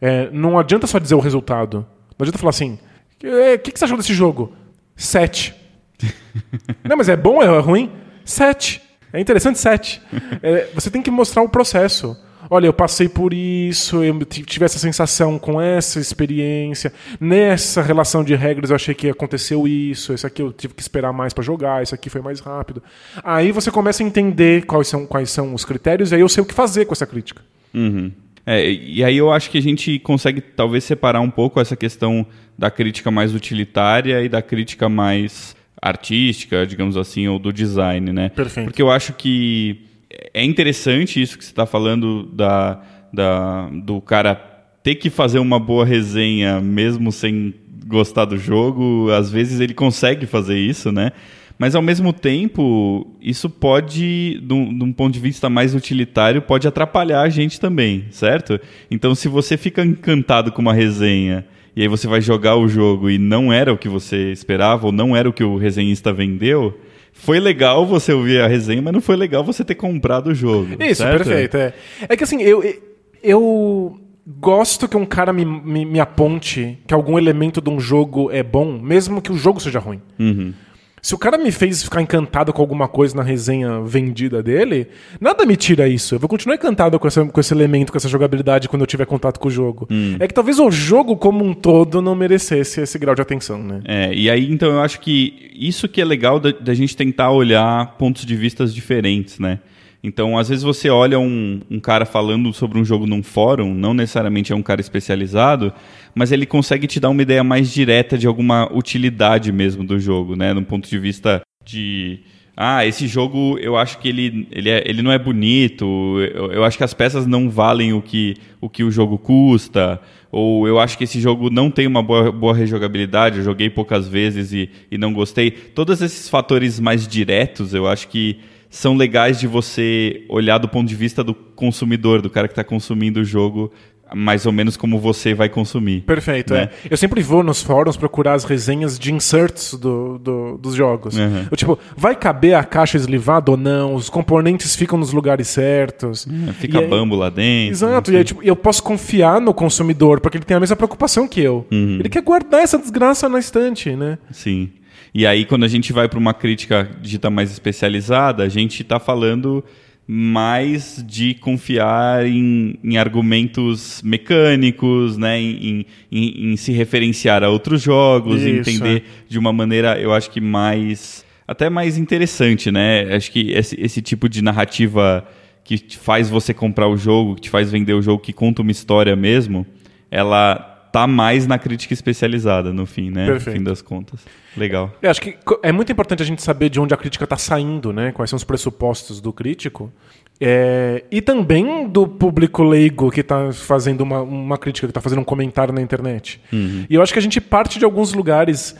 É, não adianta só dizer o resultado. Não adianta falar assim: o que, que você achou desse jogo? Sete. não, mas é bom ou é ruim? Sete. É interessante, sete. É, você tem que mostrar o processo. Olha, eu passei por isso, eu tive essa sensação com essa experiência. Nessa relação de regras eu achei que aconteceu isso. Esse aqui eu tive que esperar mais para jogar, esse aqui foi mais rápido. Aí você começa a entender quais são, quais são os critérios e aí eu sei o que fazer com essa crítica. Uhum. É, e aí eu acho que a gente consegue talvez separar um pouco essa questão da crítica mais utilitária e da crítica mais artística, digamos assim, ou do design, né? Perfeito. Porque eu acho que é interessante isso que você está falando da, da, do cara ter que fazer uma boa resenha mesmo sem gostar do jogo. Às vezes ele consegue fazer isso, né? Mas ao mesmo tempo, isso pode, de um, ponto de vista mais utilitário, pode atrapalhar a gente também, certo? Então, se você fica encantado com uma resenha e aí você vai jogar o jogo e não era o que você esperava ou não era o que o resenhista vendeu, foi legal você ouvir a resenha, mas não foi legal você ter comprado o jogo. Isso, certo? perfeito. É. é que assim, eu, eu gosto que um cara me, me, me aponte que algum elemento de um jogo é bom, mesmo que o jogo seja ruim. Uhum. Se o cara me fez ficar encantado com alguma coisa na resenha vendida dele, nada me tira isso. Eu vou continuar encantado com, essa, com esse elemento, com essa jogabilidade quando eu tiver contato com o jogo. Hum. É que talvez o jogo como um todo não merecesse esse grau de atenção, né? É, e aí, então, eu acho que isso que é legal da, da gente tentar olhar pontos de vistas diferentes, né? Então, às vezes você olha um, um cara falando sobre um jogo num fórum, não necessariamente é um cara especializado, mas ele consegue te dar uma ideia mais direta de alguma utilidade mesmo do jogo, né? Num ponto de vista de... Ah, esse jogo eu acho que ele, ele, é- ele não é bonito, eu, eu acho que as peças não valem o que o, que o jogo custa, ou eu acho que esse jogo não tem uma boa, boa rejogabilidade, eu joguei poucas vezes e, e não gostei. Todos esses fatores mais diretos, eu acho que são legais de você olhar do ponto de vista do consumidor, do cara que está consumindo o jogo mais ou menos como você vai consumir. Perfeito, né? é. Eu sempre vou nos fóruns procurar as resenhas de inserts do, do dos jogos. Uhum. Eu, tipo, vai caber a caixa eslivada ou não? Os componentes ficam nos lugares certos. É, fica e bambo aí... lá dentro. Exato, e aí, tipo, eu posso confiar no consumidor, porque ele tem a mesma preocupação que eu. Uhum. Ele quer guardar essa desgraça na estante, né? Sim. E aí, quando a gente vai para uma crítica dita mais especializada, a gente está falando mais de confiar em, em argumentos mecânicos, né? Em, em, em, se referenciar a outros jogos, Isso, entender é. de uma maneira, eu acho que mais. até mais interessante, né? Acho que esse, esse tipo de narrativa que faz você comprar o jogo, que te faz vender o jogo, que conta uma história mesmo, ela tá mais na crítica especializada no fim, né? Perfeito. No fim das contas. Legal. Eu acho que é muito importante a gente saber de onde a crítica está saindo, né? Quais são os pressupostos do crítico. É, e também do público leigo que está fazendo uma, uma crítica, que está fazendo um comentário na internet. Uhum. E eu acho que a gente parte de alguns lugares.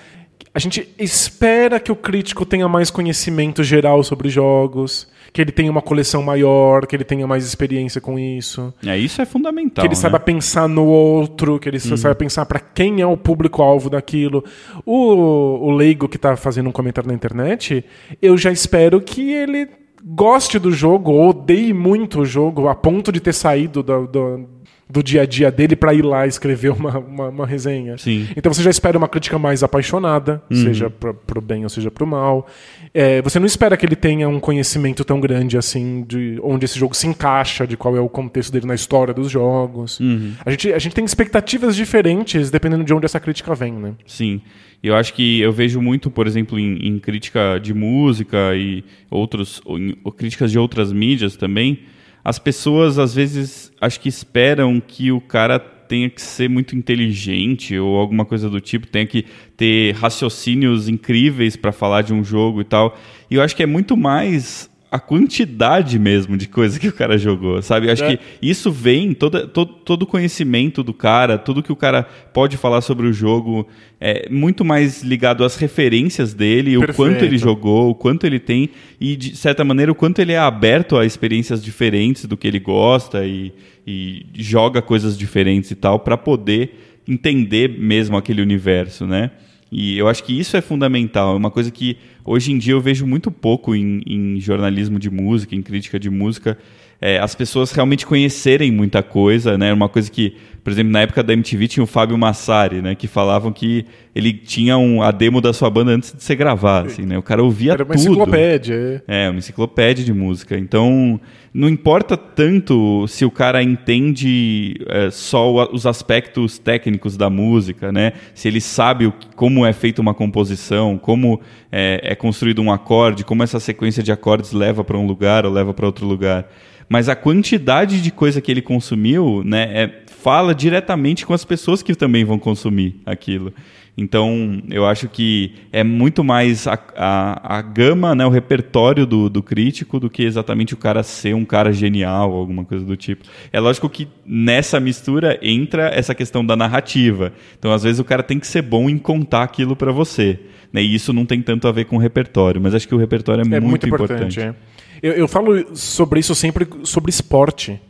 A gente espera que o crítico tenha mais conhecimento geral sobre jogos que ele tenha uma coleção maior, que ele tenha mais experiência com isso. É, isso é fundamental. Que ele né? saiba pensar no outro, que ele uhum. saiba pensar para quem é o público-alvo daquilo. O, o leigo que está fazendo um comentário na internet, eu já espero que ele goste do jogo, ou odeie muito o jogo, a ponto de ter saído do, do do dia a dia dele para ir lá escrever uma, uma, uma, resenha. Sim. Então você já espera uma crítica mais apaixonada, uhum. seja para o bem ou seja para o mal. É, você não espera que ele tenha um conhecimento tão grande assim de onde esse jogo se encaixa, de qual é o contexto dele na história dos jogos. Uhum. A, gente, a gente tem expectativas diferentes dependendo de onde essa crítica vem, né? Sim. Eu acho que eu vejo muito, por exemplo, em, em crítica de música e outros, ou, em, ou críticas de outras mídias também as pessoas às vezes acho que esperam que o cara tenha que ser muito inteligente ou alguma coisa do tipo, tenha que ter raciocínios incríveis para falar de um jogo e tal. E eu acho que é muito mais a quantidade mesmo de coisa que o cara jogou, sabe? Acho é. que isso vem, todo, todo, todo o conhecimento do cara, tudo que o cara pode falar sobre o jogo, é muito mais ligado às referências dele, Perfeito. o quanto ele jogou, o quanto ele tem, e de certa maneira o quanto ele é aberto a experiências diferentes do que ele gosta e, e joga coisas diferentes e tal, para poder entender mesmo aquele universo, né? E eu acho que isso é fundamental, é uma coisa que hoje em dia eu vejo muito pouco em, em jornalismo de música, em crítica de música, é, as pessoas realmente conhecerem muita coisa, né? Uma coisa que, por exemplo, na época da MTV tinha o Fábio Massari, né? Que falavam que ele tinha um, a demo da sua banda antes de ser gravada, assim, né? O cara ouvia Era uma tudo. enciclopédia. É. é, uma enciclopédia de música. Então, não importa tanto se o cara entende é, só os aspectos técnicos da música, né? Se ele sabe o, como é feita uma composição, como é, é construído um acorde, como essa sequência de acordes leva para um lugar ou leva para outro lugar mas a quantidade de coisa que ele consumiu, né, é, fala diretamente com as pessoas que também vão consumir aquilo. Então, eu acho que é muito mais a, a, a gama, né, o repertório do, do crítico do que exatamente o cara ser um cara genial alguma coisa do tipo. É lógico que nessa mistura entra essa questão da narrativa. Então, às vezes, o cara tem que ser bom em contar aquilo para você. Né, e isso não tem tanto a ver com o repertório, mas acho que o repertório é, é muito, muito importante. importante. É. Eu, eu falo sobre isso sempre sobre esporte.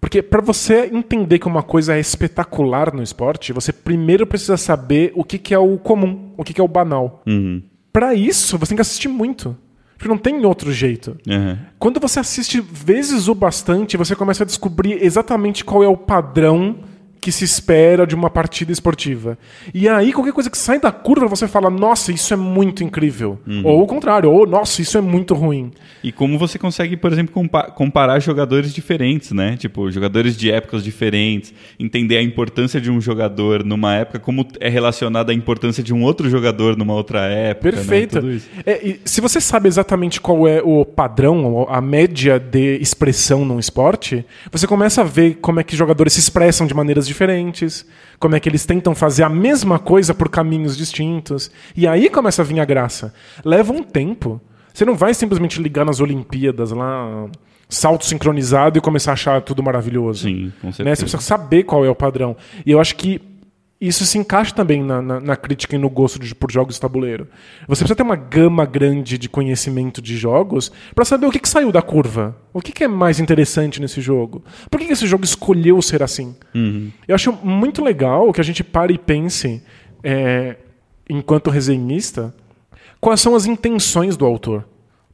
Porque para você entender que uma coisa é espetacular no esporte, você primeiro precisa saber o que, que é o comum, o que, que é o banal. Uhum. Para isso, você tem que assistir muito. Porque não tem outro jeito. Uhum. Quando você assiste vezes o bastante, você começa a descobrir exatamente qual é o padrão que se espera de uma partida esportiva. E aí, qualquer coisa que sai da curva, você fala, nossa, isso é muito incrível. Uhum. Ou o contrário, ou nossa, isso é muito ruim. E como você consegue, por exemplo, compa comparar jogadores diferentes, né? Tipo, jogadores de épocas diferentes, entender a importância de um jogador numa época, como é relacionada à importância de um outro jogador numa outra época. Né? Perfeito. Né? É, se você sabe exatamente qual é o padrão, a média de expressão num esporte, você começa a ver como é que jogadores se expressam de maneiras diferentes diferentes, como é que eles tentam fazer a mesma coisa por caminhos distintos. E aí começa a vir a graça. Leva um tempo. Você não vai simplesmente ligar nas Olimpíadas lá, salto sincronizado e começar a achar tudo maravilhoso. Sim, com certeza. Né? Você precisa saber qual é o padrão. E eu acho que isso se encaixa também na, na, na crítica e no gosto de, por jogos de tabuleiro. Você precisa ter uma gama grande de conhecimento de jogos para saber o que, que, saiu da curva. O que, que, é mais interessante nesse jogo. Por que, que esse jogo escolheu ser assim? Uhum. Eu acho muito legal que a gente pare e pense, é, enquanto resenhista, quais são as intenções do autor.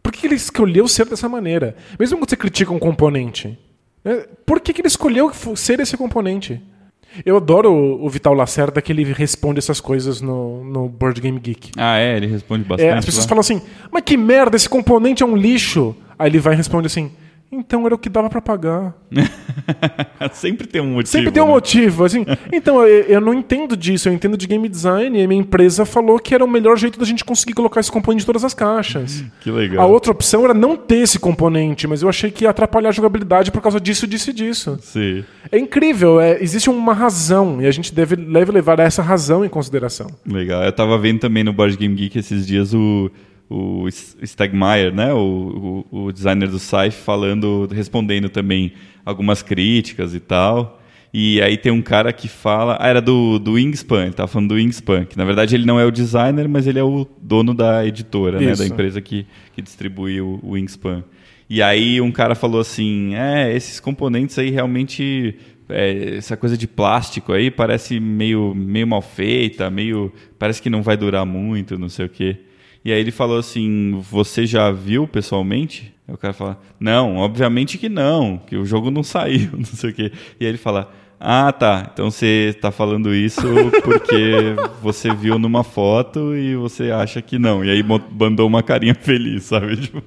Por que ele escolheu ser dessa maneira? Mesmo quando você critica um componente. Né? Por que, que ele escolheu ser esse componente? Eu adoro o Vital Lacerda que ele responde essas coisas no, no Board Game Geek. Ah, é? Ele responde bastante. É, as pessoas lá. falam assim, mas que merda, esse componente é um lixo. Aí ele vai e responde assim, então era o que dava para pagar. Sempre tem um motivo. Sempre tem um né? motivo. Assim, então, eu, eu, não entendo disso, eu entendo de game design e a minha empresa falou que era o melhor jeito da gente conseguir colocar esse componente em todas as caixas. Que legal. A outra opção era não ter esse componente, mas eu achei que ia atrapalhar a jogabilidade por causa disso, disso e disso. Sim. É incrível, é, existe uma razão e a gente deve, deve levar essa razão em consideração. Legal. Eu tava vendo também no Board Game Geek esses dias o o Stegmaier, né, o, o, o, designer do Saif, falando, respondendo também algumas críticas e tal. E aí tem um cara que fala, ah, era do, do Wingspan, ele estava falando do Wingspan, que na verdade ele não é o designer, mas ele é o dono da editora, né, da empresa que, que distribui o, o Wingspan. E aí um cara falou assim, é, esses componentes aí realmente é, essa coisa de plástico aí parece meio, meio mal feita, meio parece que não vai durar muito, não sei o quê. E aí ele falou assim: Você já viu pessoalmente? Aí o cara fala: Não, obviamente que não, que o jogo não saiu, não sei o quê. E aí ele fala: ah, tá. Então você está falando isso porque você viu numa foto e você acha que não. E aí mandou uma carinha feliz, sabe? Tipo,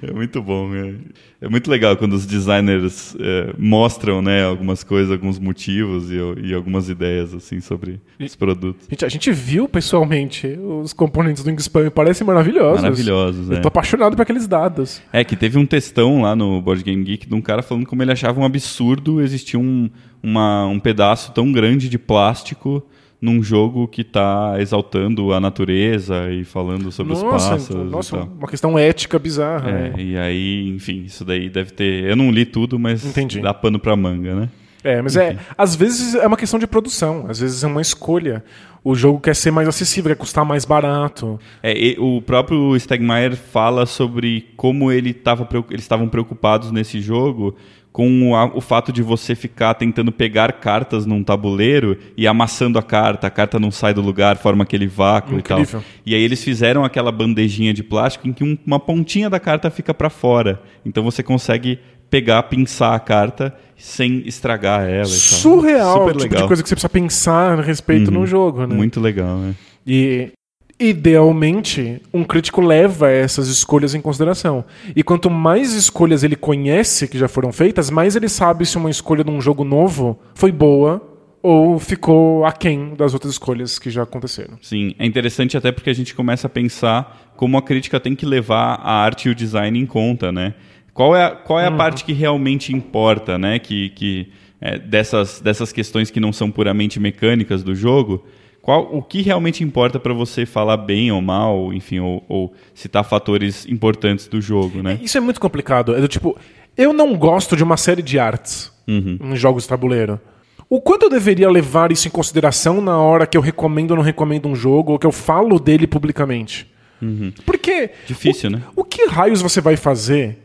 é muito bom. É, é, muito legal quando os designers é, mostram né, algumas coisas, alguns motivos e, e, algumas ideias assim sobre os produtos. Gente, a gente viu pessoalmente os componentes do Wingspan e parecem maravilhosos. Maravilhosos, Eu é. tô apaixonado por aqueles dados. É, que teve um textão lá no Board Game Geek de um cara falando como ele achava um absurdo existir um uma, um pedaço tão grande de plástico num jogo que está exaltando a natureza e falando sobre nossa, os pássaros. Nossa, uma questão ética bizarra. É, né? e aí, enfim, isso daí deve ter. Eu não li tudo, mas Entendi. dá pano pra manga, né? É, mas é, às vezes é uma questão de produção, às vezes é uma escolha. O jogo quer ser mais acessível, quer custar mais barato. É, o próprio Stegmaier fala sobre como ele tava, eles estavam preocupados nesse jogo com a, o fato de você ficar tentando pegar cartas num tabuleiro e amassando a carta, a carta não sai do lugar, forma aquele vácuo Incrível. e tal. E aí eles fizeram aquela bandejinha de plástico em que um, uma pontinha da carta fica para fora. Então você consegue pegar, pinçar a carta sem estragar ela. Surreal, Super tipo legal. de coisa que você precisa pensar a respeito uhum. no jogo, né? Muito legal, né? E idealmente, um crítico leva essas escolhas em consideração. E quanto mais escolhas ele conhece que já foram feitas, mais ele sabe se uma escolha de um jogo novo foi boa ou ficou aquém das outras escolhas que já aconteceram. Sim, é interessante até porque a gente começa a pensar como a crítica tem que levar a arte e o design em conta, né? Qual é a, qual é a uhum. parte que realmente importa, né? Que, que é, dessas, dessas questões que não são puramente mecânicas do jogo, qual, o que realmente importa para você falar bem ou mal, enfim, ou, ou, citar fatores importantes do jogo, né? Isso é muito complicado. É do tipo, eu não gosto de uma série de artes uhum. em jogos de tabuleiro. O quanto eu deveria levar isso em consideração na hora que eu recomendo ou não recomendo um jogo, ou que eu falo dele publicamente? Uhum. Porque. Difícil, o, né? O que raios você vai fazer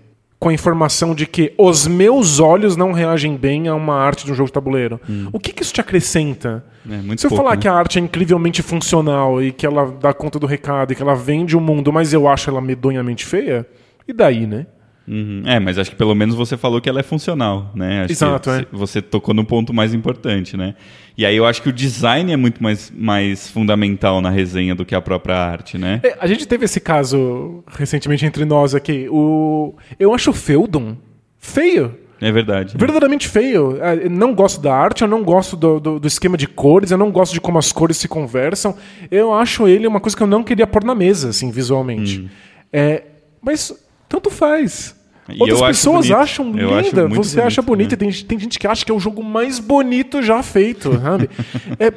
com a informação de que os meus olhos não reagem bem a uma arte de um jogo de tabuleiro. Hum. O que, que, isso te acrescenta? É, Se eu pouco, falar né? que a arte é incrivelmente funcional e que ela dá conta do recado e que ela vende o mundo, mas eu acho ela medonhamente feia, e daí, né? Uhum. É, mas acho que pelo menos você falou que ela é funcional, né? Acho Exato, que é. Você tocou no ponto mais importante, né? E aí eu acho que o design é muito mais, mais fundamental na resenha do que a própria arte, né? É, a gente teve esse caso recentemente entre nós aqui. O... Eu acho o Feudon feio. É verdade. Verdadeiramente feio. Eu não gosto da arte, eu não gosto do, do, do, esquema de cores, eu não gosto de como as cores se conversam. Eu acho ele uma coisa que eu não queria pôr na mesa, assim, visualmente. Hum. É, mas tanto faz. E Outras pessoas acham linda, você acha bonito, bonita. né? Tem, tem gente que acha que é o jogo mais bonito já feito, sabe? é,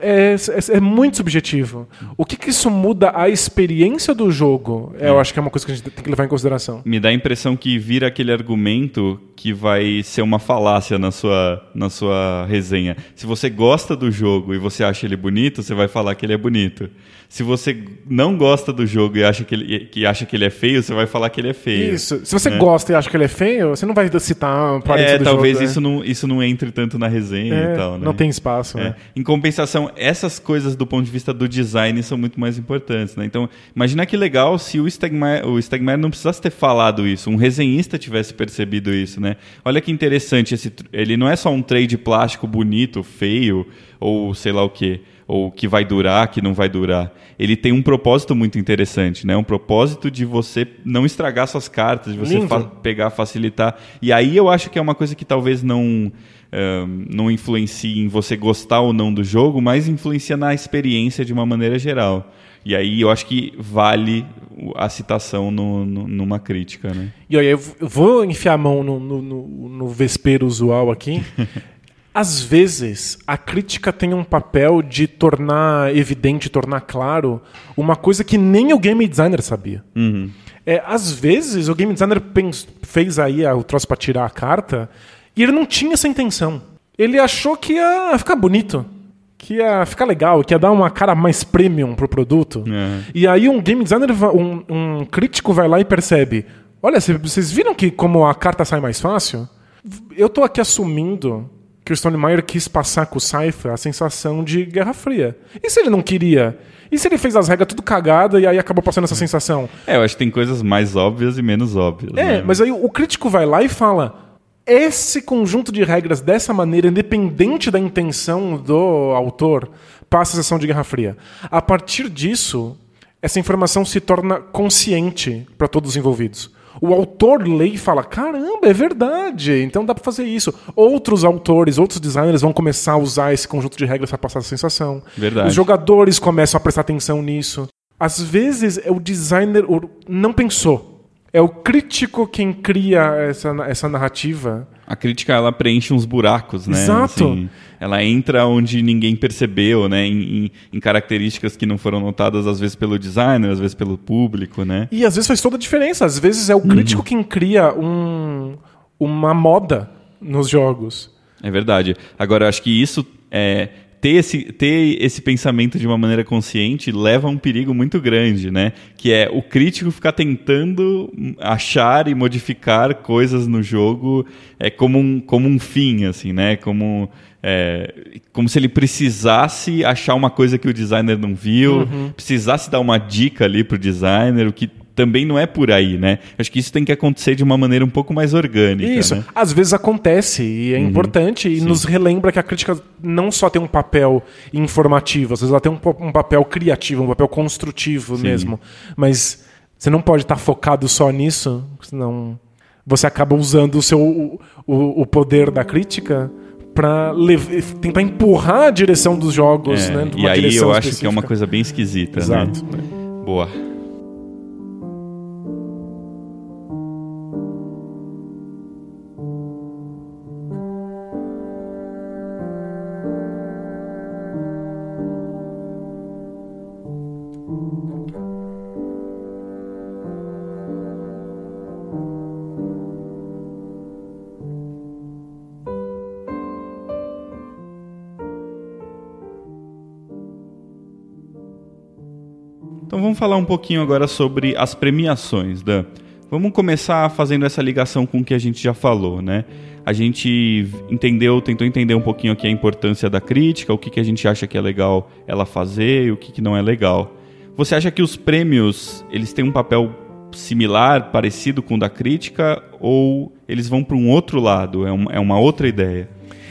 é, é, é muito subjetivo. O que, que isso muda a experiência do jogo? É. Eu acho que é uma coisa que a gente tem que levar em consideração. Me dá a impressão que vira aquele argumento que vai ser uma falácia na sua, na sua resenha. Se você gosta do jogo e você acha ele bonito, você vai falar que ele é bonito. Se você não gosta do jogo e acha que, ele, que acha que ele é feio, você vai falar que ele é feio. Isso. Se você né? gosta e acha que ele é feio, você não vai citar a é, do talvez jogo, isso, né? não, isso não entre tanto na resenha é, e tal. Né? Não tem espaço. É. Né? Em compensação, essas coisas do ponto de vista do design são muito mais importantes. Né? Então, imagina que legal se o Stegmaier, o Stegmaier não precisasse ter falado isso, um resenhista tivesse percebido isso. Né? Olha que interessante, esse, ele não é só um trade plástico bonito, feio, ou sei lá o que ou que vai durar, que não vai durar. Ele tem um propósito muito interessante, né? Um propósito de você não estragar suas cartas, de você fa pegar, facilitar. E aí eu acho que é uma coisa que talvez não não influencie em você gostar ou não do jogo, mas influencia na experiência de uma maneira geral. E aí eu acho que vale a citação no, no, numa crítica, né? E aí eu vou enfiar a mão no, no, no, no vespeiro usual aqui. Às vezes, a crítica tem um papel de tornar evidente, tornar claro uma coisa que nem o game designer sabia. Uhum. É, às vezes, o game designer fez aí o troço para tirar a carta e ele não tinha essa intenção. Ele achou que ia ficar bonito, que ia ficar legal, que ia dar uma cara mais premium pro produto. Uhum. E aí um game designer, um, um crítico vai lá e percebe: olha, vocês viram que como a carta sai mais fácil? Eu tô aqui assumindo que o Stonemeyer quis passar com o Cypher a sensação de Guerra Fria. E se ele não queria? E se ele fez as regras tudo cagada e aí acabou passando essa sensação? É, eu acho que tem coisas mais óbvias e menos óbvias. É, né? mas aí o crítico vai lá e fala: esse conjunto de regras dessa maneira, independente da intenção do autor, passa a sensação de Guerra Fria. A partir disso, essa informação se torna consciente para todos os envolvidos. O autor lê e fala: caramba, é verdade, então dá para fazer isso. Outros autores, outros designers vão começar a usar esse conjunto de regras para passar a sensação. Verdade. Os jogadores começam a prestar atenção nisso. Às vezes, o designer não pensou. É o crítico quem cria essa, essa narrativa. A crítica ela preenche uns buracos, né? Exato. Assim, ela entra onde ninguém percebeu, né? Em, em, em, características que não foram notadas às vezes pelo designer, às vezes pelo público, né? E às vezes faz toda a diferença. Às vezes é o crítico uhum. quem cria um, uma moda nos jogos. É verdade. Agora, eu acho que isso é, ter esse, ter esse pensamento de uma maneira consciente leva a um perigo muito grande, né? Que é o crítico ficar tentando achar e modificar coisas no jogo é, como, um, como um fim, assim, né? Como, é, como se ele precisasse achar uma coisa que o designer não viu, uhum. precisasse dar uma dica ali pro designer, o que também não é por aí, né? Acho que isso tem que acontecer de uma maneira um pouco mais orgânica. Isso, né? às vezes acontece e é uhum. importante e Sim. nos relembra que a crítica não só tem um papel informativo, às vezes ela tem um, um papel criativo, um papel construtivo Sim. mesmo. Mas você não pode estar focado só nisso, senão você acaba usando o seu o, o, o poder da crítica para tentar empurrar a direção dos jogos, é, né? E aí eu acho específica. que é uma coisa bem esquisita, né? Exato. né? Boa. Então vamos falar um pouquinho agora sobre as premiações, Dan. Vamos começar fazendo essa ligação com o que a gente já falou, né? A gente entendeu, tentou entender um pouquinho aqui a importância da crítica, o que, que a gente acha que é legal ela fazer e o que, que não é legal. Você acha que os prêmios eles têm um papel similar, parecido com o da crítica, ou eles vão para um outro lado? É, um, é uma outra ideia?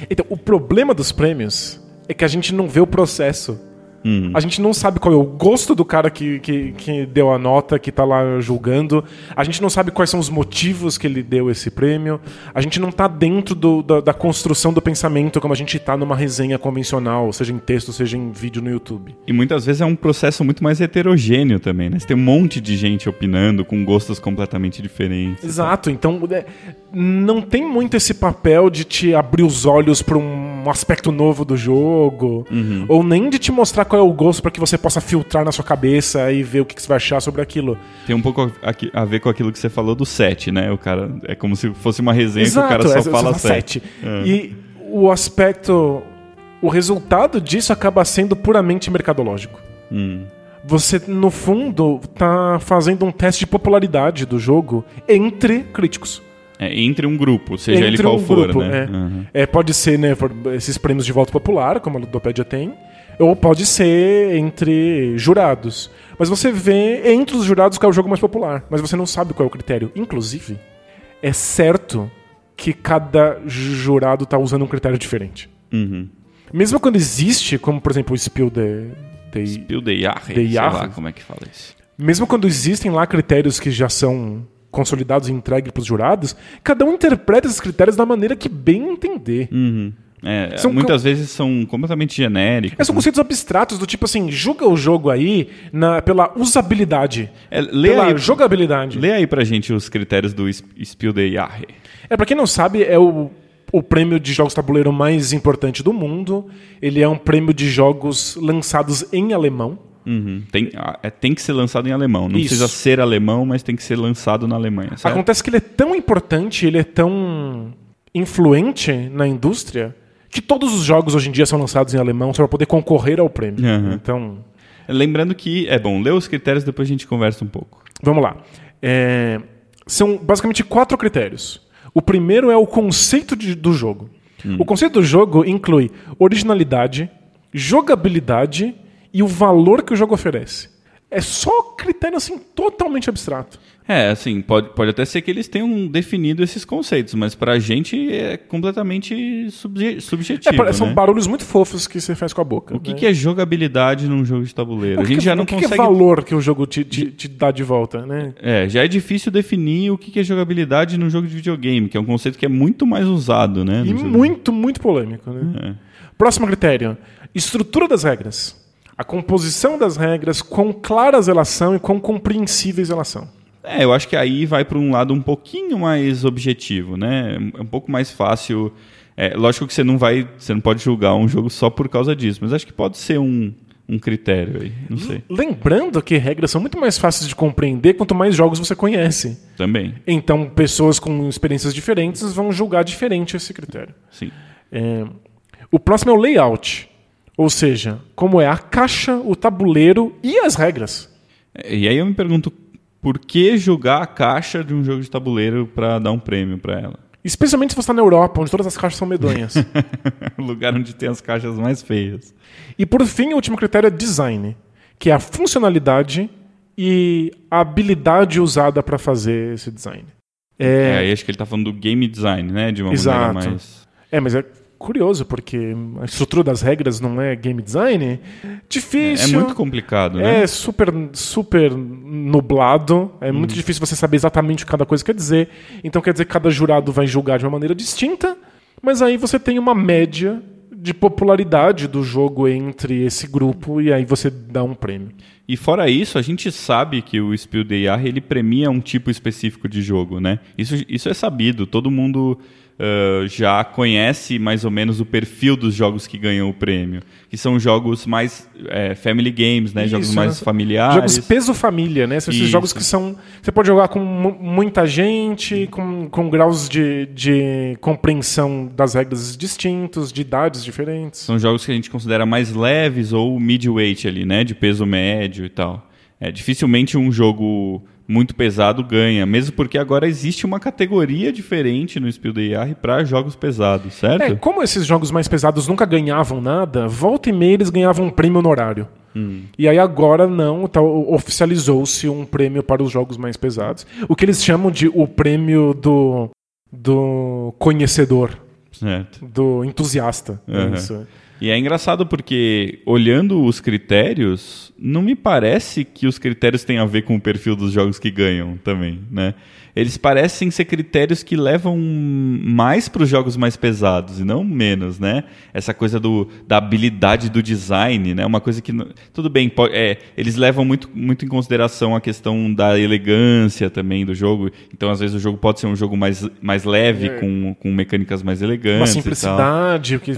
Então, o problema dos prêmios é que a gente não vê o processo. Hum. A gente não sabe qual é o gosto do cara que, que, que, deu a nota, que tá lá julgando. A gente não sabe quais são os motivos que ele deu esse prêmio. A gente não tá dentro do, da, da, construção do pensamento como a gente tá numa resenha convencional, seja em texto, seja em vídeo no YouTube. E muitas vezes é um processo muito mais heterogêneo também, né? Você tem um monte de gente opinando com gostos completamente diferentes. Exato. Então, é, não tem muito esse papel de te abrir os olhos para um um aspecto novo do jogo, Uhum. ou nem de te mostrar qual é o gosto para que você possa filtrar na sua cabeça e ver o que, que você vai achar sobre aquilo. Tem um pouco a ver com aquilo que você falou do set, né? O cara é como se fosse uma resenha que o cara só é, fala set. sete. E o aspecto, o resultado disso acaba sendo puramente mercadológico. Hum. Você, no fundo, tá fazendo um teste de popularidade do jogo entre críticos. É, entre um grupo, seja ele entre qual um for, grupo, né? é. Uhum. É, pode ser né, esses prêmios de voto popular, como a Ludopédia tem, ou pode ser entre jurados. Mas você vê entre os jurados qual é o jogo mais popular, mas você não sabe qual é o critério. Inclusive, é certo que cada jurado tá usando um critério diferente. Uhum. Mesmo quando existe, como por exemplo o Spiel de, de Spiel de Jahre, De sei Jahre. lá como é que fala isso. mesmo quando existem lá critérios que já são consolidados e entregues para os jurados, cada um interpreta esses critérios da maneira que bem entender. Uhum. É, São muitas vezes são completamente genéricos. É, são conceitos abstratos do tipo assim, julga o jogo aí na, pela usabilidade, É, lê, pela aí, jogabilidade. lê aí pra gente os critérios do Sp- Spiel de Jahre. É, pra quem não sabe, é o, o prêmio de jogos tabuleiro mais importante do mundo. Ele é um prêmio de jogos lançados em alemão. Uhum. Tem, é, tem que ser lançado em alemão. Não Isso. precisa ser alemão, mas tem que ser lançado na Alemanha. certo? Acontece que ele é tão importante, ele é tão influente na indústria, que todos os jogos hoje em dia são lançados em alemão só para poder concorrer ao prêmio. Aham. Então, Lembrando que, é bom, lê os critérios depois a gente conversa um pouco. vamos lá. É, são basicamente quatro critérios. O primeiro é o conceito de- do jogo. O conceito do jogo inclui originalidade, jogabilidade e o valor que o jogo oferece. É só critério assim totalmente abstrato. É, assim, pode, pode até ser que eles tenham definido esses conceitos, mas pra gente é completamente subje- É, subjetivo. pare- são né? barulhos muito fofos que você faz com a boca. O que, né? que é jogabilidade num jogo de tabuleiro? O a que gente que- já não o que consegue. que é valor que o jogo te, te, te dá de volta, né? É, já é difícil definir o que é jogabilidade num jogo de videogame, que é um conceito que é muito mais usado, né? E muito, muito polêmico, né? É. Próximo critério: estrutura das regras. A composição das regras, quão claras elas são e quão compreensíveis elas são. É, eu acho que aí vai para um lado um pouquinho mais objetivo, né? É um pouco mais fácil. É, lógico que você não vai, você não pode julgar um jogo só por causa disso, mas acho que pode ser um, um critério aí, não sei. Lembrando que regras são muito mais fáceis de compreender quanto mais jogos você conhece. Também, Então, pessoas com experiências diferentes vão julgar diferente esse critério. sim. É, O próximo é o layout. Ou seja, como é a caixa, o tabuleiro e as regras. E aí eu me pergunto por que julgar a caixa de um jogo de tabuleiro para dar um prêmio para ela? Especialmente se você está na Europa, onde todas as caixas são medonhas. o lugar onde tem as caixas mais feias. e por fim, o último critério é design, que é a funcionalidade e a habilidade usada para fazer esse design. É, É, aí acho que ele tá falando do game design, né? De uma Exato. maneira mais. é, mas é curioso, porque a estrutura das regras não é game design. É Difícil. muito complicado, né? É super, super nublado. É muito difícil você saber exatamente o que cada coisa quer dizer. Então quer dizer que cada jurado vai julgar de uma maneira distinta. Mas aí você tem uma média de popularidade do jogo entre esse grupo e aí você dá um prêmio. E fora isso, a gente sabe que o Spiel des Jahres, ele premia um tipo específico de jogo, né? Isso, isso é sabido, todo mundo ah, já conhece mais ou menos o perfil dos jogos que ganham o prêmio. Que são jogos mais eh, family games, né? jogos Isso, mais né? familiares. Jogos peso família, né? São esses Isso. jogos que são. Você pode jogar com mu- muita gente, com, com graus de, de compreensão das regras distintos, de idades diferentes. São jogos que a gente considera mais leves ou midweight ali, né? De peso médio e tal. É, dificilmente um jogo muito pesado ganha, mesmo porque agora existe uma categoria diferente no Spiel des Jahres para jogos pesados, certo? É, como esses jogos mais pesados nunca ganhavam nada, volta e meia eles ganhavam um prêmio honorário. E aí agora não, tá, oficializou-se um prêmio para os jogos mais pesados. O que eles chamam de o prêmio do, do conhecedor, Certo. do entusiasta. É Uhum. isso. E é engraçado porque, olhando os critérios, não me parece que os critérios têm a ver com o perfil dos jogos que ganham também, né? Eles parecem ser critérios que levam mais para os jogos mais pesados e não menos, né? Essa coisa do, da habilidade do design, né? Uma coisa que tudo bem, é, eles levam muito, muito em consideração a questão da elegância também do jogo. Então, às vezes o jogo pode ser um jogo mais, mais leve, é. com, com mecânicas mais elegantes. Uma simplicidade que é.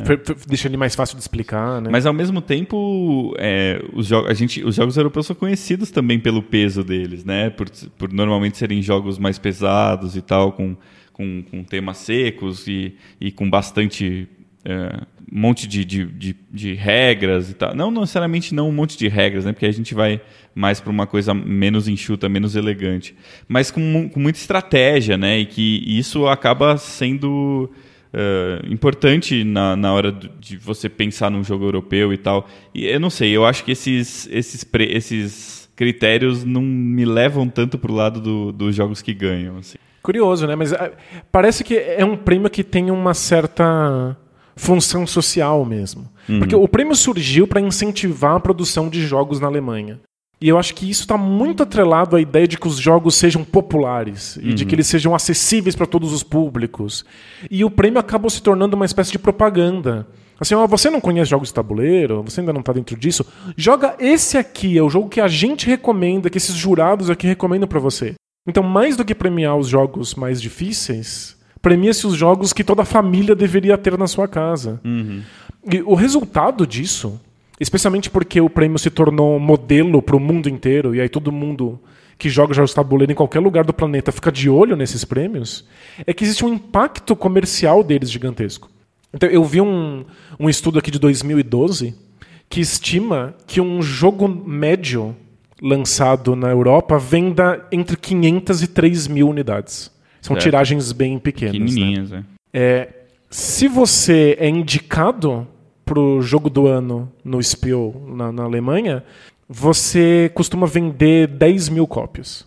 deixa ele mais fácil de explicar, né? Mas ao mesmo tempo, é, os, jo a gente, os jogos europeus são conhecidos também pelo peso deles, né? Por, por normalmente serem jogos mais pesados pesados e tal, com, com, com temas secos e, e com bastante é, um monte de, de, de, de, regras e tal. Não necessariamente não um monte de regras, né? Porque a gente vai mais para uma coisa menos enxuta, menos elegante. Mas com, com muita estratégia, né? E que isso acaba sendo uh, importante na, na hora de você pensar num jogo europeu e tal. E eu não sei, eu acho que esses, esses, esses critérios não me levam tanto pro lado do, dos jogos que ganham. Assim. Curioso, né? Mas uh, parece que é um prêmio que tem uma certa função social mesmo. Uhum. Porque o prêmio surgiu para incentivar a produção de jogos na Alemanha. E eu acho que isso está muito atrelado à ideia de que os jogos sejam populares e de que uhum. eles sejam acessíveis para todos os públicos. E o prêmio acabou se tornando uma espécie de propaganda. Assim, ó, você não conhece jogos de tabuleiro, você ainda não está dentro disso, joga esse aqui, é o jogo que a gente recomenda, que esses jurados aqui recomendam para você. Então, mais do que premiar os jogos mais difíceis, premia-se os jogos que toda a família deveria ter na sua casa. Uhum. E o resultado disso, especialmente porque o prêmio se tornou modelo para o mundo inteiro, e aí todo mundo que joga jogos de tabuleiro em qualquer lugar do planeta fica de olho nesses prêmios, é que existe um impacto comercial deles gigantesco. Então, eu vi um, um estudo aqui de 2012 que estima que um jogo médio lançado na Europa venda entre 500 e 3 mil unidades. São tiragens bem pequenas. Né? Pequenininhas, né? é. Se você é indicado para o jogo do ano no Spiel na, na Alemanha, você costuma vender 10 mil cópias.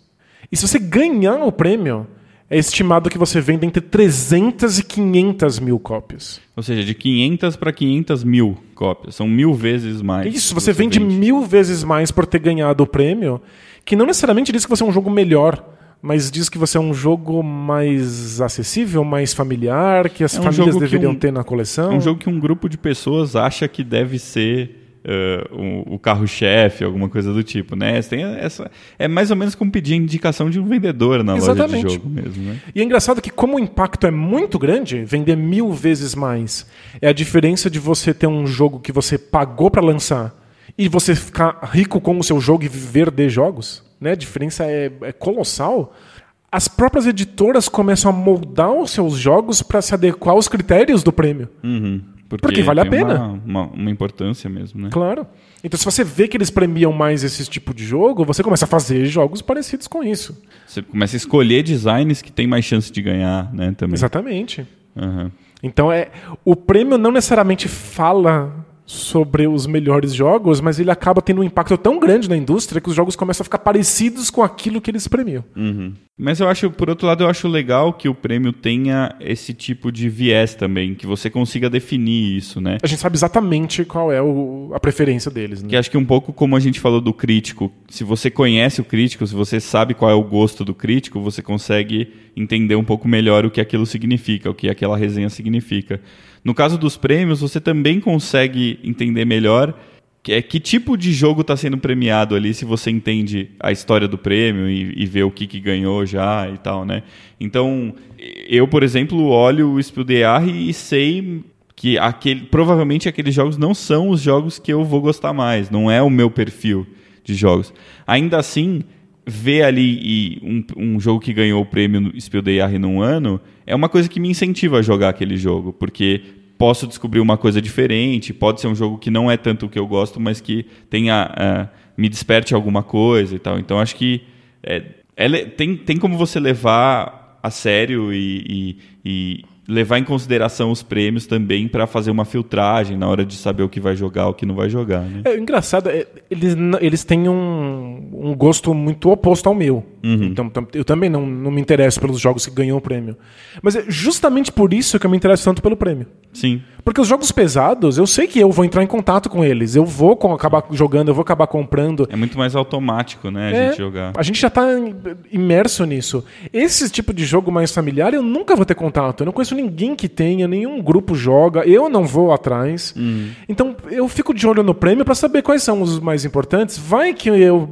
E se você ganhar o prêmio, é estimado que você venda entre 300 e 500 mil cópias. Ou seja, de 500 para 500 mil cópias. São mil vezes mais. Isso, você, você vende, vende mil vezes mais por ter ganhado o prêmio, que não necessariamente diz que você é um jogo melhor, mas diz que você é um jogo mais acessível, mais familiar, que as é um famílias deveriam um, ter na coleção. É um jogo que um grupo de pessoas acha que deve ser uh, o, o carro-chefe, alguma coisa do tipo, né? Tem essa, é mais ou menos como pedir indicação de um vendedor na Exatamente. loja de jogo mesmo, né? E é engraçado que como o impacto é muito grande, vender mil vezes mais, é a diferença de você ter um jogo que você pagou para lançar e você ficar rico com o seu jogo e viver de jogos, né? A diferença é, é colossal as próprias editoras começam a moldar os seus jogos para se adequar aos critérios do prêmio. Uhum. Porque, Porque vale a pena. Uma, uma, uma, importância mesmo, né? Claro. Então, se você vê que eles premiam mais esse tipo de jogo, você começa a fazer jogos parecidos com isso. Você começa a escolher designs que tem mais chance de ganhar, né? Também. Exatamente. Uhum. Então, é, o prêmio não necessariamente fala sobre os melhores jogos, mas ele acaba tendo um impacto tão grande na indústria que os jogos começam a ficar parecidos com aquilo que eles premiam. Uhum. Mas eu acho, por outro lado, eu acho legal que o prêmio tenha esse tipo de viés também, que você consiga definir isso, né? A gente sabe exatamente qual é o, a preferência deles, né? Que acho que um pouco como a gente falou do crítico, se você conhece o crítico, se você sabe qual é o gosto do crítico, você consegue entender um pouco melhor o que aquilo significa, o que aquela resenha significa. No caso dos prêmios, você também consegue entender melhor que, é, que tipo de jogo está sendo premiado ali, se você entende a história do prêmio e, e vê o que, que ganhou já e tal, né? Então, eu, por exemplo, olho o Spiel e sei que aquele, provavelmente aqueles jogos não são os jogos que eu vou gostar mais, não é o meu perfil de jogos. Ainda assim, ver ali um, um, jogo que ganhou o prêmio Spiel num ano é uma coisa que me incentiva a jogar aquele jogo, porque posso descobrir uma coisa diferente, pode ser um jogo que não é tanto o que eu gosto, mas que tenha uh, me desperte alguma coisa e tal. Então acho que é, é, tem, tem como você levar a sério e, e, e levar em consideração os prêmios também para fazer uma filtragem na hora de saber o que vai jogar, o que não vai jogar. Né? É engraçado, é, eles, eles têm um, um gosto muito oposto ao meu. Uhum. Então eu também não, não me interesso pelos jogos que ganham o prêmio. Mas é justamente por isso que eu me interesso tanto pelo prêmio. Sim. Porque os jogos pesados, eu sei que eu vou entrar em contato com eles. Eu vou acabar jogando, eu vou acabar comprando. É muito mais automático, né, a É, gente jogar. A gente já tá imerso nisso. Esse tipo de jogo mais familiar, eu nunca vou ter contato. Eu não conheço ninguém que tenha, nenhum grupo joga, eu não vou atrás. Hum. Então eu fico de olho no prêmio pra saber quais são os mais importantes. Vai que eu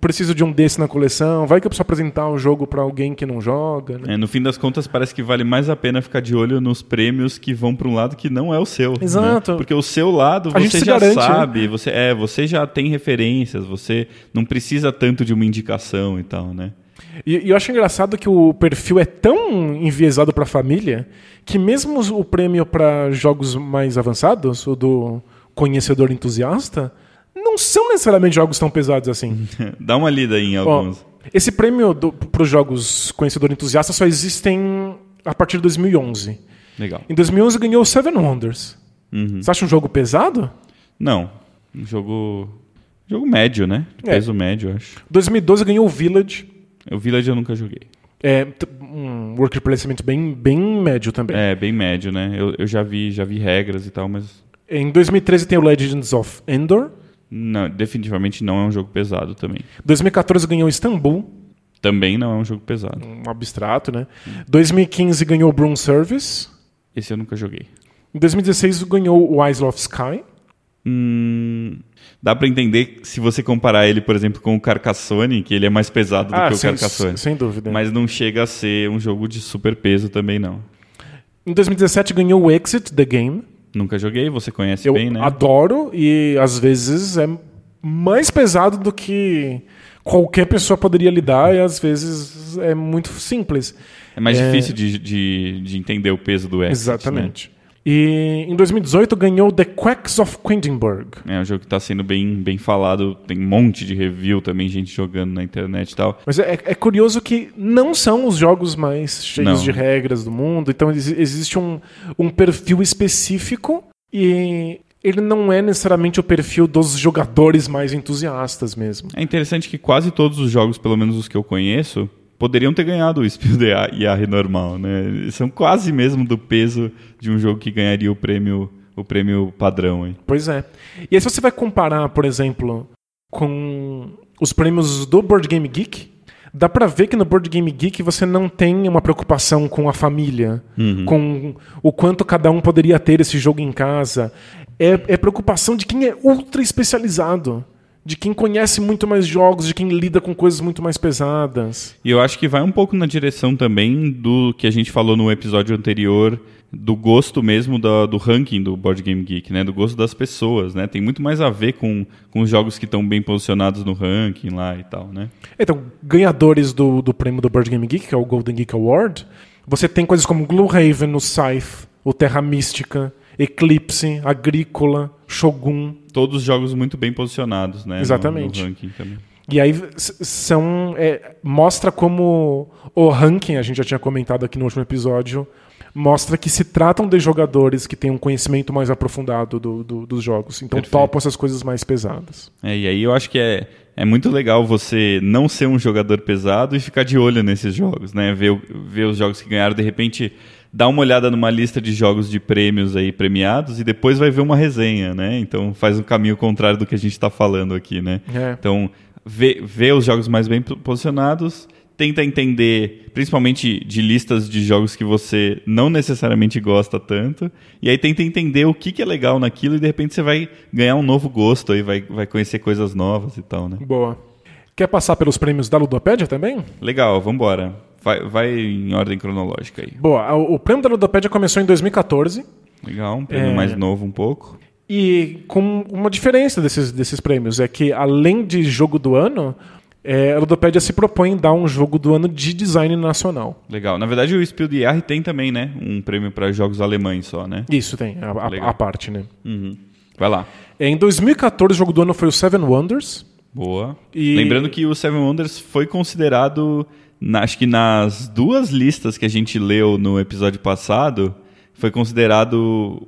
preciso de um desse na coleção, vai que eu preciso apresentar um jogo pra alguém que não joga. né? É, no fim das contas, parece que vale mais a pena ficar de olho nos prêmios que vão para um lado que não é o seu. né? Exato. Porque o seu lado A você já garante, né? sabe, você, é, você já tem referências, você não precisa tanto de uma indicação e tal, né? E, e eu acho engraçado que o perfil é tão enviesado pra família que mesmo o prêmio pra jogos mais avançados, o do conhecedor entusiasta, não são necessariamente jogos tão pesados assim. Dá uma lida em Ó, alguns. esse prêmio para os jogos conhecedor entusiasta só existem a partir de 2011. Legal. Em 2011 ganhou o Seven Wonders. Uhum. Você acha um jogo pesado? Não, um jogo. Jogo médio, né? De É. Peso médio, acho. 2012 ganhou o Village. O Village eu nunca joguei. É um worker placement bem, bem médio também. É, bem médio, né? Eu, eu já vi, já vi regras e tal, mas. Em 2013 tem o Legends of Endor. Não, definitivamente não é um jogo pesado também. 2014 ganhou Istanbul, Também não é um jogo pesado. um abstrato, né? 2015 ganhou Broom Service. Esse eu nunca joguei. Em 2016 ganhou o Isle of Sky. Hum, dá pra entender se você comparar ele, por exemplo, com o Carcassonne, que ele é mais pesado do que o Ah, sem, Carcassonne. sem dúvida. Mas não chega a ser um jogo de super peso também, não. Em 2017 ganhou o Exit The Game. Nunca joguei, você conhece Eu bem, né? adoro e às vezes é mais pesado do que qualquer pessoa poderia lidar e às vezes é muito simples. É mais É. difícil de, de, de entender o peso do Exit, Exatamente. E em 2018 ganhou The Quacks of Quedlinburg. né? É um jogo que tá sendo bem, bem falado, tem um monte de review também, gente jogando na internet e tal. Mas é, é curioso que não são os jogos mais cheios Não. de regras do mundo. Então exi- existe um, um perfil específico e ele não é necessariamente o perfil dos jogadores mais entusiastas mesmo. É interessante que quase todos os jogos, pelo menos os que eu conheço, poderiam ter ganhado o Spiel de Yari normal, né? São quase mesmo do peso de um jogo que ganharia o prêmio, o prêmio padrão. Hein? Pois é. E aí, se você vai comparar, por exemplo, com os prêmios do Board Game Geek, dá pra ver que no Board Game Geek você não tem uma preocupação com a família, com o quanto cada um poderia ter esse jogo em casa. É, é preocupação de quem é ultra especializado, de quem conhece muito mais jogos, de quem lida com coisas muito mais pesadas. E eu acho que vai um pouco na direção também do que a gente falou no episódio anterior, do gosto mesmo da- do ranking do Board Game Geek, né? Do gosto das pessoas, né? Tem muito mais a ver com, com os jogos que estão bem posicionados no ranking lá e tal, né? Então, ganhadores do, do prêmio do Board Game Geek, que é o Golden Geek Award, você tem coisas como Gloomhaven, o Scythe, o Terra Mística, Eclipse, Agrícola, Shogun. Todos jogos muito bem posicionados, né? no- Exatamente. No, ranking também. E aí são é, mostra como o ranking, a gente já tinha comentado aqui no último episódio, mostra que se tratam de jogadores que têm um conhecimento mais aprofundado do- do- dos jogos. Então Perfeito. topam essas coisas mais pesadas. É, e aí eu acho que é, é muito legal você não ser um jogador pesado e ficar de olho nesses jogos, né? Ver, ver os jogos que ganharam, de repente dar uma olhada numa lista de jogos de prêmios aí premiados e depois vai ver uma resenha, né? Então faz um caminho contrário do que a gente está falando aqui, né? É. Então vê, vê os jogos mais bem posicionados, tenta entender, principalmente de listas de jogos que você não necessariamente gosta tanto, e aí tenta entender o que, que é legal naquilo e de repente você vai ganhar um novo gosto aí, vai, vai conhecer coisas novas e tal, né? Boa. Quer passar pelos prêmios da Ludopédia também? Legal, vambora. Vai, vai em ordem cronológica aí. Boa. O, prêmio da Ludopédia começou em 2014 Legal, um prêmio É. mais novo um pouco. e com uma diferença desses, desses prêmios é que além de jogo do ano, é, a Ludopédia se propõe dar um jogo do ano de design nacional. Legal. Na verdade, o Spiel de Jahre tem também, né? Um prêmio para jogos alemães só, né? Isso tem, a, a- a parte, né? Uhum. Vai lá. Em 2014, o jogo do ano foi o Seven Wonders. Boa. E- Lembrando que o Seven Wonders foi considerado, na- acho que nas duas listas que a gente leu no episódio passado, foi considerado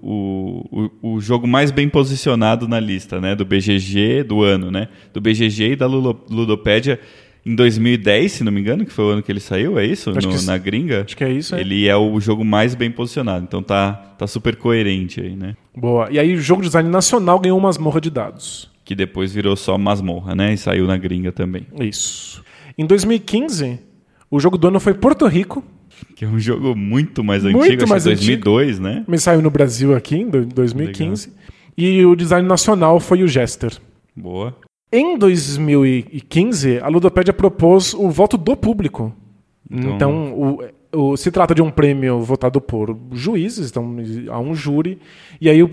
o, o, o jogo mais bem posicionado na lista, né? Do BGG do ano, né? Do BGG e da Ludopédia. em 2010, se não me engano, que foi o ano que ele saiu, é isso? No- na gringa. Acho que é isso, é. Ele é o jogo mais bem posicionado, então tá, tá super coerente aí, né? Boa. E aí o jogo de design nacional ganhou uma masmorra de dados. Que depois virou só masmorra, né? E saiu na gringa também. Isso. Em 2015, o jogo do ano foi Porto Rico, Que é um jogo muito mais Muito antigo, mais acho que 2002, né? mas saiu no Brasil aqui em do- 2015. E o design nacional foi o Jester. Boa. Em 2015, a Ludopédia propôs o voto do público. Então- Então, o- o- se trata de um prêmio votado por juízes, então há um júri, e aí o,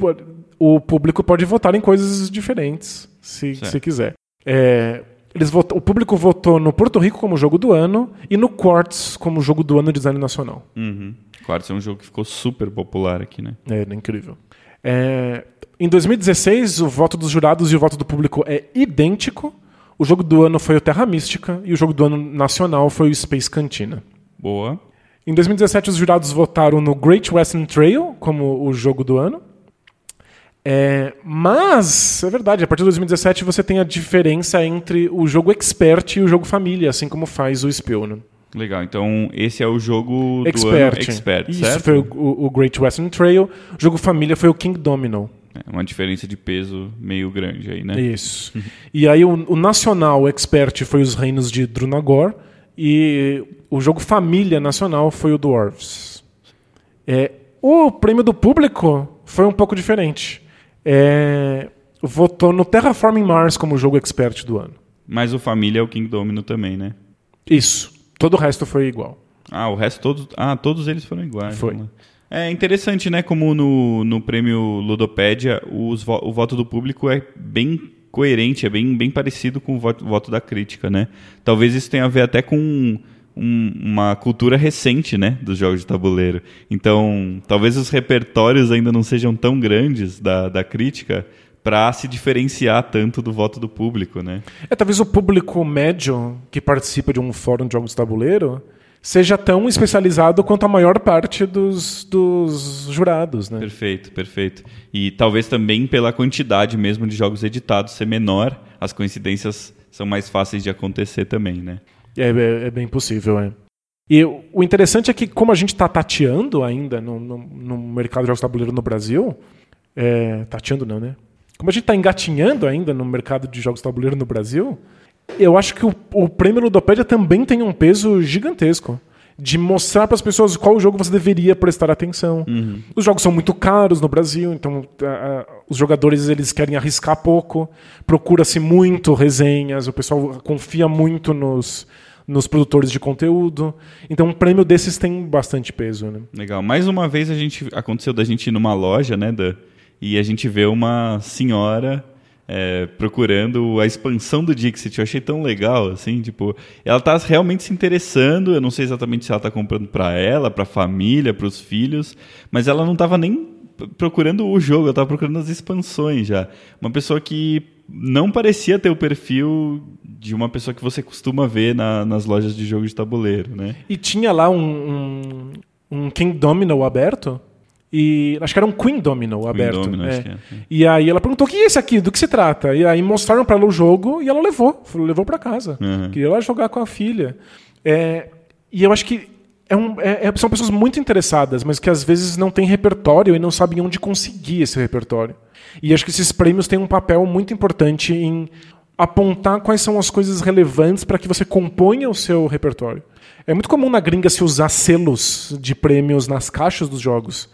o público pode votar em coisas diferentes, se, Certo. se quiser. É, eles vot- o público votou no Porto Rico como jogo do ano e no Quartz como jogo do ano de design nacional. Uhum. Quartz é um jogo que ficou super popular aqui, né? É, é incrível. É, em 2016, o voto dos jurados e o voto do público é idêntico. O jogo do ano foi o Terra Mística e o jogo do ano nacional foi o Space Cantina. Boa. Em 2017, os jurados votaram no Great Western Trail como o jogo do ano. É, mas, é verdade, a partir de 2017 você tem a diferença entre o jogo Expert e o jogo Família, assim como faz o Spill. Né? Legal. Então, esse é o jogo do Expert. ano Expert, Isso certo? foi o, o- o Great Western Trail. O jogo Família foi o King Domino. É uma diferença de peso meio grande aí, né? Isso. E aí o, o nacional expert foi os reinos de Drunagor e o jogo família nacional foi o Dwarves. É, o prêmio do público foi um pouco diferente. É, votou no Terraforming Mars como jogo expert do ano. Mas o Família é o King Domino também, né? Isso. Todo o resto foi igual. Ah, o resto todos. Ah, todos eles foram iguais. Foi. Vamos lá. É interessante, né? Como no, no prêmio Ludopédia, os o voto do público é bem coerente, é bem, bem parecido com o voto, voto da crítica, né? Talvez isso tenha a ver até com um- uma cultura recente, né? Dos jogos de tabuleiro. Então, talvez os repertórios ainda não sejam tão grandes da, da crítica para se diferenciar tanto do voto do público, né? É, talvez o público médio que participa de um fórum de jogos de tabuleiro seja tão especializado quanto a maior parte dos, dos jurados, né? Perfeito, perfeito. E talvez também pela quantidade mesmo de jogos editados ser menor, as coincidências são mais fáceis de acontecer também, né? É, é- é bem possível, é. E o interessante é que, como a gente está tateando ainda no, no- no mercado de jogos de tabuleiro no Brasil, é, tateando não, né? Como a gente está engatinhando ainda no mercado de jogos de tabuleiro no Brasil, eu acho que o, o prêmio Ludopédia também tem um peso gigantesco de mostrar para as pessoas qual jogo você deveria prestar atenção. Os jogos são muito caros no Brasil, então a- a- os jogadores eles querem arriscar pouco, procura-se muito resenhas, o pessoal confia muito nos, nos produtores de conteúdo. Então um prêmio desses tem bastante peso, né? Legal. Mais uma vez a gente aconteceu da gente ir numa loja, né, Dan? E a gente vê uma senhora é, procurando a expansão do Dixit. Eu achei tão legal, assim, tipo, ela tá realmente se interessando. Eu não sei exatamente se ela tá comprando para ela, para a família, para os filhos, mas ela não tava nem procurando o jogo, ela tava procurando as expansões já. Uma pessoa que não parecia ter o perfil de uma pessoa que você costuma ver na- nas lojas de jogo de tabuleiro, né? E tinha lá um, um, um King Domino aberto. E acho que era um Queen Domino aberto. Domino, é. é. E aí ela perguntou: o que é esse aqui? Do que se trata? E aí mostraram pra ela o jogo e ela levou. Levou pra casa. Uhum. Queria lá jogar com a filha. É, e eu acho que é um- é- é- são pessoas muito interessadas, mas que às vezes não têm repertório e não sabem onde conseguir esse repertório. E acho que esses prêmios têm um papel muito importante em apontar quais são as coisas relevantes para que você componha o seu repertório. É muito comum na gringa se usar selos de prêmios nas caixas dos jogos.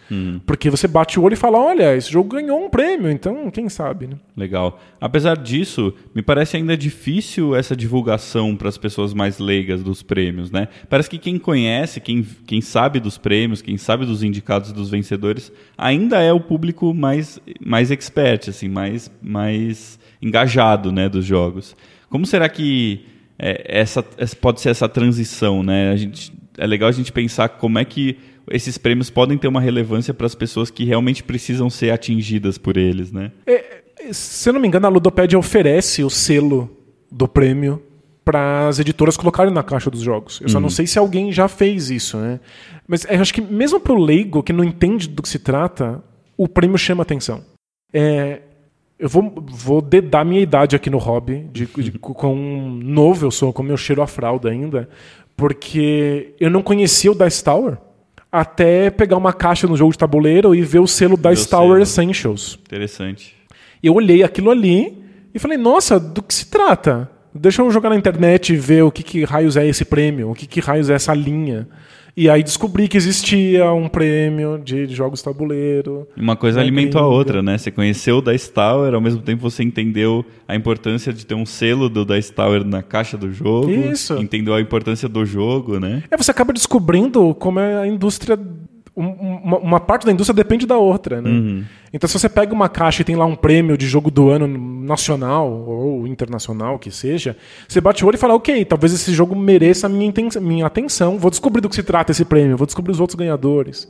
Porque você bate o olho e fala: olha, esse jogo ganhou um prêmio, então quem sabe, né? Legal. Apesar disso, me parece ainda difícil essa divulgação para as pessoas mais leigas dos prêmios, né? Parece que quem conhece, quem, quem sabe dos prêmios, quem sabe dos indicados e dos vencedores, ainda é o público mais, mais expert, assim, mais, mais engajado, né, dos jogos. Como será que é, essa, essa pode ser essa transição, né? A gente, é legal a gente pensar como é que esses prêmios podem ter uma relevância para as pessoas que realmente precisam ser atingidas por eles, né? É, se eu não me engano, a Ludopédia oferece o selo do prêmio para as editoras colocarem na caixa dos jogos. Eu só não sei se alguém já fez isso, né? Mas eu acho que mesmo para o leigo que não entende do que se trata, o prêmio chama atenção. É, Eu vou, vou dedar minha idade aqui no hobby, de, de, com novo eu sou, como eu cheiro a fralda ainda, porque eu não conhecia o Dice Tower até pegar uma caixa no jogo de tabuleiro e ver o selo Dice Tower Essentials. Interessante. Eu olhei aquilo ali e falei, nossa, do que se trata? Deixa eu jogar na internet e ver o que, que raios é esse prêmio, o que, que raios é essa linha. E aí descobri que existia um prêmio de jogos tabuleiro. Uma coisa né, alimentou a outra, né? Você conheceu o Dice Tower, ao mesmo tempo você entendeu a importância de ter um selo do Dice Tower na caixa do jogo. Isso. Entendeu a importância do jogo, né? É, você acaba descobrindo como é a indústria. Um- Uma, uma parte da indústria depende da outra, né? Então, se você pega uma caixa e tem lá um prêmio de jogo do ano nacional ou internacional, que seja, você bate o olho e fala: ok, talvez esse jogo mereça a minha, minha atenção, vou descobrir do que se trata esse prêmio, vou descobrir os outros ganhadores.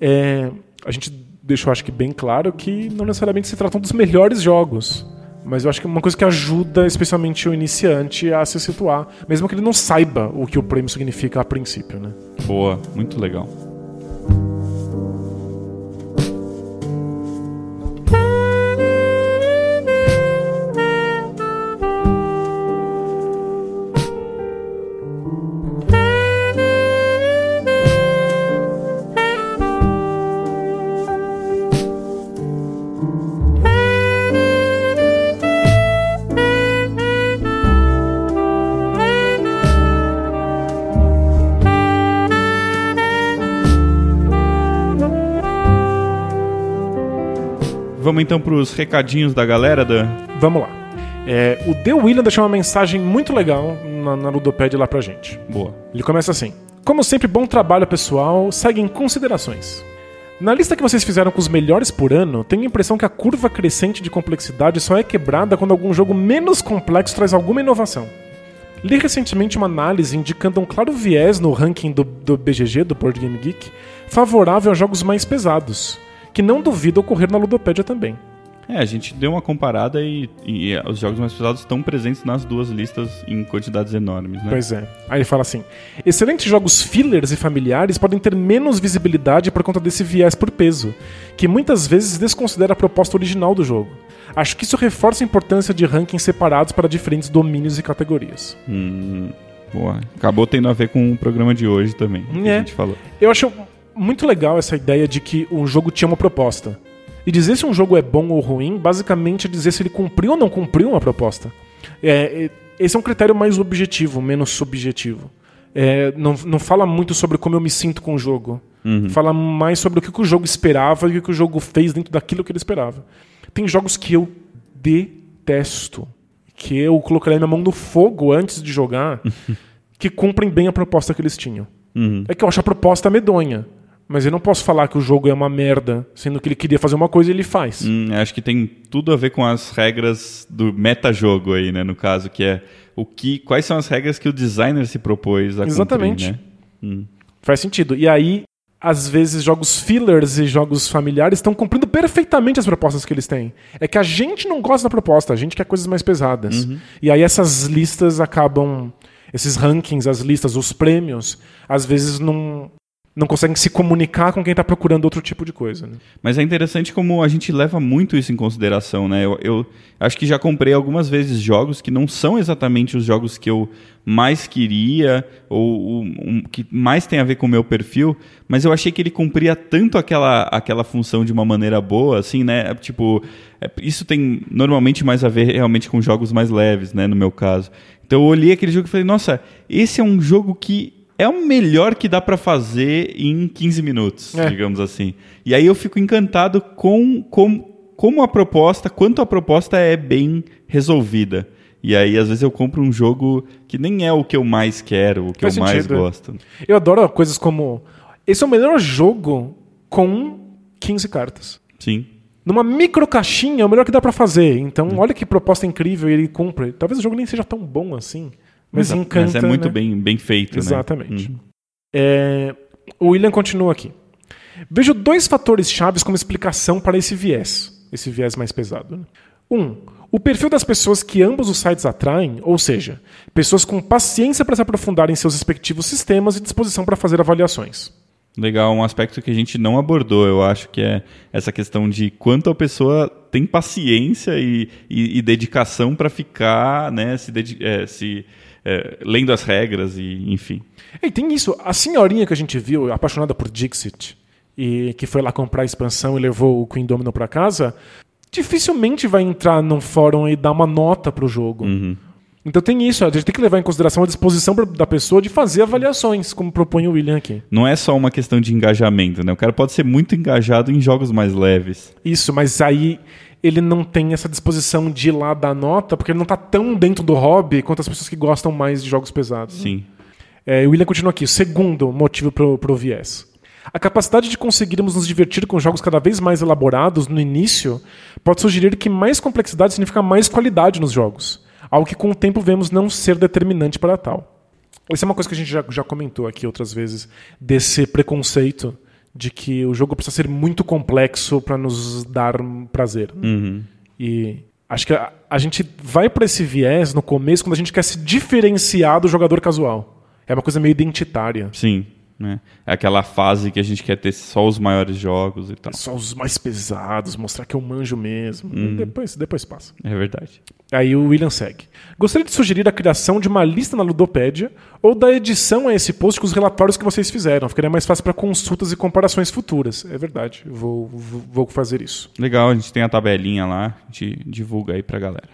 É, a gente deixou, acho que, bem claro que não necessariamente se tratam dos melhores jogos. Mas eu acho que é uma coisa que ajuda especialmente o iniciante a se situar, mesmo que ele não saiba o que o prêmio significa a princípio, né? Boa, muito legal. Vamos então para os recadinhos da galera, Dan? Vamos lá. É, o The William deixou uma mensagem muito legal na, na Ludopad lá pra gente. Boa. Ele começa assim: Como sempre, bom trabalho pessoal. Seguem considerações. Na lista que vocês fizeram com os melhores por ano, tenho a impressão que a curva crescente de complexidade só é quebrada quando algum jogo menos complexo traz alguma inovação. Li recentemente uma análise indicando um claro viés no ranking do, do BGG, do Board Game Geek, favorável a jogos mais pesados, que não duvido ocorrer na Ludopédia também. É, a gente deu uma comparada e, e, e os jogos mais pesados estão presentes nas duas listas em quantidades enormes, né? Pois é. Aí ele fala assim: excelentes jogos fillers e familiares podem ter menos visibilidade por conta desse viés por peso, que muitas vezes desconsidera a proposta original do jogo. Acho que isso reforça a importância de rankings separados para diferentes domínios e categorias. Hum, boa. Acabou tendo a ver com o programa de hoje também, que É. a gente falou. Eu acho muito legal essa ideia de que um jogo tinha uma proposta. E dizer se um jogo é bom ou ruim, basicamente é dizer se ele cumpriu ou não cumpriu uma proposta. É, esse é um critério mais objetivo, menos subjetivo. É, não, não fala muito sobre como eu me sinto com o jogo. Fala mais sobre o que, que o jogo esperava e o que, que o jogo fez dentro daquilo que ele esperava. Tem jogos que eu detesto, que eu colocaria minha mão no fogo antes de jogar, que cumprem bem a proposta que eles tinham. É que eu acho a proposta medonha. Mas eu não posso falar que o jogo é uma merda, sendo que ele queria fazer uma coisa e ele faz. Hum, acho que tem tudo a ver com as regras do metajogo aí, né? No caso, que é o que, quais são as regras que o designer se propôs a Exatamente. cumprir, né? Faz sentido. E aí, às vezes, jogos fillers e jogos familiares estão cumprindo perfeitamente as propostas que eles têm. É que a gente não gosta da proposta, a gente quer coisas mais pesadas. E aí essas listas acabam. Esses rankings, as listas, os prêmios, às vezes não, não conseguem se comunicar com quem está procurando outro tipo de coisa. né? Mas é interessante como a gente leva muito isso em consideração, né? Eu, eu acho que já comprei algumas vezes jogos que não são exatamente os jogos que eu mais queria ou um, que mais tem a ver com o meu perfil, mas eu achei que ele cumpria tanto aquela, aquela função de uma maneira boa, assim, né? Tipo, é, isso tem normalmente mais a ver realmente com jogos mais leves, né? No meu caso. Então eu olhei aquele jogo e falei, nossa, esse é um jogo que é o melhor que dá pra fazer em 15 minutos, É. digamos assim. E aí eu fico encantado com, com como a proposta, quanto a proposta é bem resolvida. E aí, às vezes, eu compro um jogo que nem é o que eu mais quero, o que Faz eu mais sentido, é. gosto. Eu adoro coisas como. Esse é o melhor jogo com 15 cartas. Sim. Numa micro caixinha é o melhor que dá pra fazer. Então, olha que proposta incrível e ele cumpre. Talvez o jogo nem seja tão bom assim. Mas encanta. Mas é muito né? bem, bem feito, Exatamente. né? Uhum. É, o William continua aqui. Vejo dois fatores chaves como explicação para esse viés, esse viés mais pesado. né? Um, o perfil das pessoas que ambos os sites atraem, ou seja, pessoas com paciência para se aprofundar em seus respectivos sistemas e disposição para fazer avaliações. Legal, um aspecto que a gente não abordou, eu acho que é essa questão de quanto a pessoa tem paciência e, e, e dedicação para ficar, né, se, é, se é, lendo as regras e enfim. E tem isso, a senhorinha que a gente viu, apaixonada por Dixit, e que foi lá comprar a expansão e levou o Queen Domino para casa, dificilmente vai entrar num fórum e dar uma nota pro jogo. Uhum. Então tem isso, a gente tem que levar em consideração a disposição da pessoa de fazer avaliações, como propõe o William aqui. Não é só uma questão de engajamento, né? O cara pode ser muito engajado em jogos mais leves. Isso, mas aí ele não tem essa disposição de ir lá dar nota, porque ele não está tão dentro do hobby quanto as pessoas que gostam mais de jogos pesados. Sim. É, o William continua aqui. Segundo motivo para o viés. A capacidade de conseguirmos nos divertir com jogos cada vez mais elaborados no início pode sugerir que mais complexidade significa mais qualidade nos jogos algo que com o tempo vemos não ser determinante para tal. Isso é uma coisa que a gente já, já comentou aqui outras vezes, desse preconceito de que o jogo precisa ser muito complexo para nos dar prazer. Uhum. E acho que a, a gente vai para esse viés no começo quando a gente quer se diferenciar do jogador casual. É uma coisa meio identitária. Sim. Né? É aquela fase que a gente quer ter só os maiores jogos e tal. Só os mais pesados, mostrar que eu manjo mesmo. Uhum. Depois, depois passa. É verdade. Aí o William segue. Gostaria de sugerir a criação de uma lista na Ludopédia ou da edição a esse post com os relatórios que vocês fizeram. Ficaria mais fácil para consultas e comparações futuras. É verdade, vou, vou fazer isso. Legal, a gente tem a tabelinha lá, a gente divulga aí pra galera.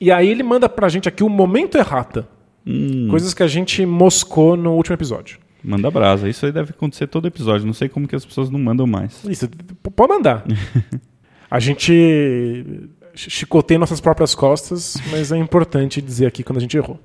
E aí ele manda pra gente aqui o momento errata. Hum. Coisas que a gente moscou no último episódio. Manda brasa. Isso aí deve acontecer todo episódio. Não sei como que as pessoas não mandam mais. Isso, pode mandar. a gente chicoteia nossas próprias costas, mas é importante dizer aqui quando a gente errou.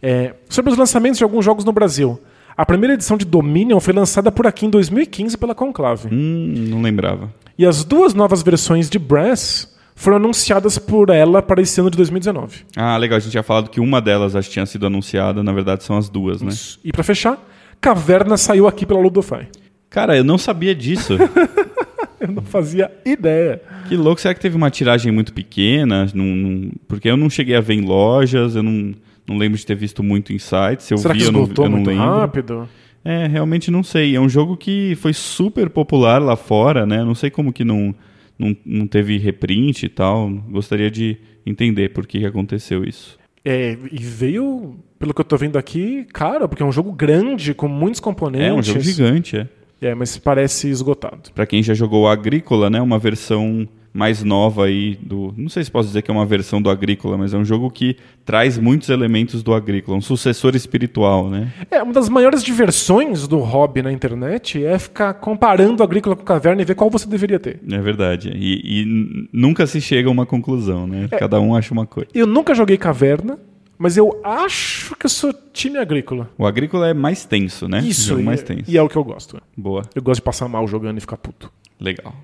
É, sobre os lançamentos de alguns jogos no Brasil. A primeira edição de Dominion foi lançada por aqui em 2015 pela Conclave. Hum, não lembrava. E as duas novas versões de Brass foram anunciadas por ela para esse ano de 2019. Ah, legal. A gente tinha falado que uma delas acho que tinha sido anunciada. Na verdade, são as duas, né? Isso. E para fechar, Caverna saiu aqui pela Ludofy. Cara, eu não sabia disso. eu não fazia ideia. Que louco. Será que teve uma tiragem muito pequena? Não, não... Porque eu não cheguei a ver em lojas, eu não, não lembro de ter visto muito em sites. Eu Será vi, que esgotou eu não, eu muito não lembro. rápido? É, realmente não sei. É um jogo que foi super popular lá fora, né? Não sei como que não, não, não teve reprint e tal. Gostaria de entender por que aconteceu isso. É, e veio, pelo que eu tô vendo aqui, caro, porque é um jogo grande, com muitos componentes. É um jogo gigante, é. É, mas parece esgotado. Para quem já jogou Agrícola, né, uma versão mais nova aí do, não sei se posso dizer que é uma versão do Agrícola, mas é um jogo que traz muitos elementos do Agrícola, um sucessor espiritual, né? É, uma das maiores diversões do hobby na internet é ficar comparando o Agrícola com Caverna e ver qual você deveria ter. É verdade. E, e nunca se chega a uma conclusão, né? É, Cada um acha uma coisa. Eu nunca joguei Caverna, mas eu acho que eu sou time agrícola. O agrícola é mais tenso, né? Isso, e, mais é, tenso. e é o que eu gosto. Boa. Eu gosto de passar mal jogando e ficar puto. Legal.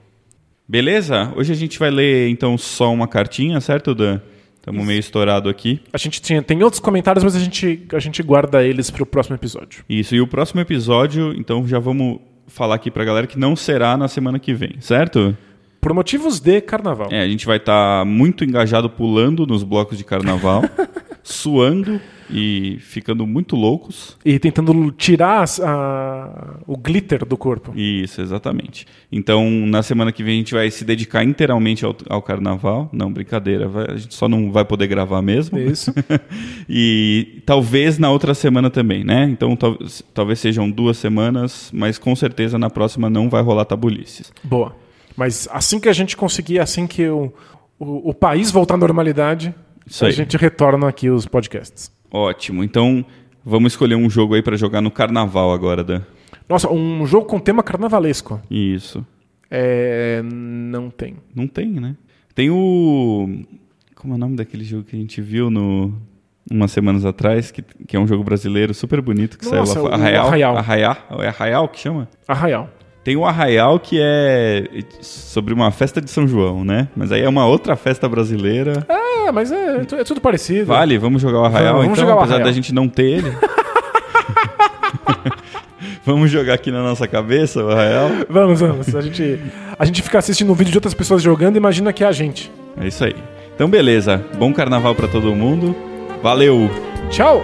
Beleza? Hoje a gente vai ler então só uma cartinha, certo, Dan? Estamos meio estourado aqui. A gente tinha, tem outros comentários, mas a gente, a gente guarda eles para o próximo episódio. Isso, e o próximo episódio, então já vamos falar aqui para a galera que não será na semana que vem, certo? Por motivos de carnaval. É, a gente vai estar tá muito engajado pulando nos blocos de carnaval. suando e ficando muito loucos. E tentando tirar a, o glitter do corpo. Isso, exatamente. Então, na semana que vem, a gente vai se dedicar inteiramente ao, ao carnaval. Não, brincadeira, vai, a gente só não vai poder gravar mesmo. Isso. e talvez na outra semana também, né? Então, tal, talvez sejam duas semanas, mas com certeza na próxima não vai rolar tabulices. Boa. Mas assim que a gente conseguir, assim que o, o, o país voltar à normalidade, a gente retorna aqui os podcasts. Ótimo. Então, vamos escolher um jogo aí para jogar no carnaval agora, Dan. Nossa, um jogo com tema carnavalesco. Isso. É. Não tem. Não tem, né? Tem o. Como é o nome daquele jogo que a gente viu no. Umas semanas atrás, que, que é um jogo brasileiro super bonito que Nossa, saiu lá o. Arraial. Arraial. Arraial. É Arraial que chama? Arraial. Tem o Arraial que é sobre uma festa de São João, né? Mas aí é uma outra festa brasileira. Ah, mas é, é tudo parecido. Vale, vamos jogar o Arraial Vamos então, jogar apesar Arraial. da gente não ter ele. vamos jogar aqui na nossa cabeça o Arraial? Vamos, vamos. A gente, a gente fica assistindo um vídeo de outras pessoas jogando e imagina que é a gente. É isso aí. Então beleza, bom carnaval pra todo mundo. Valeu! Tchau!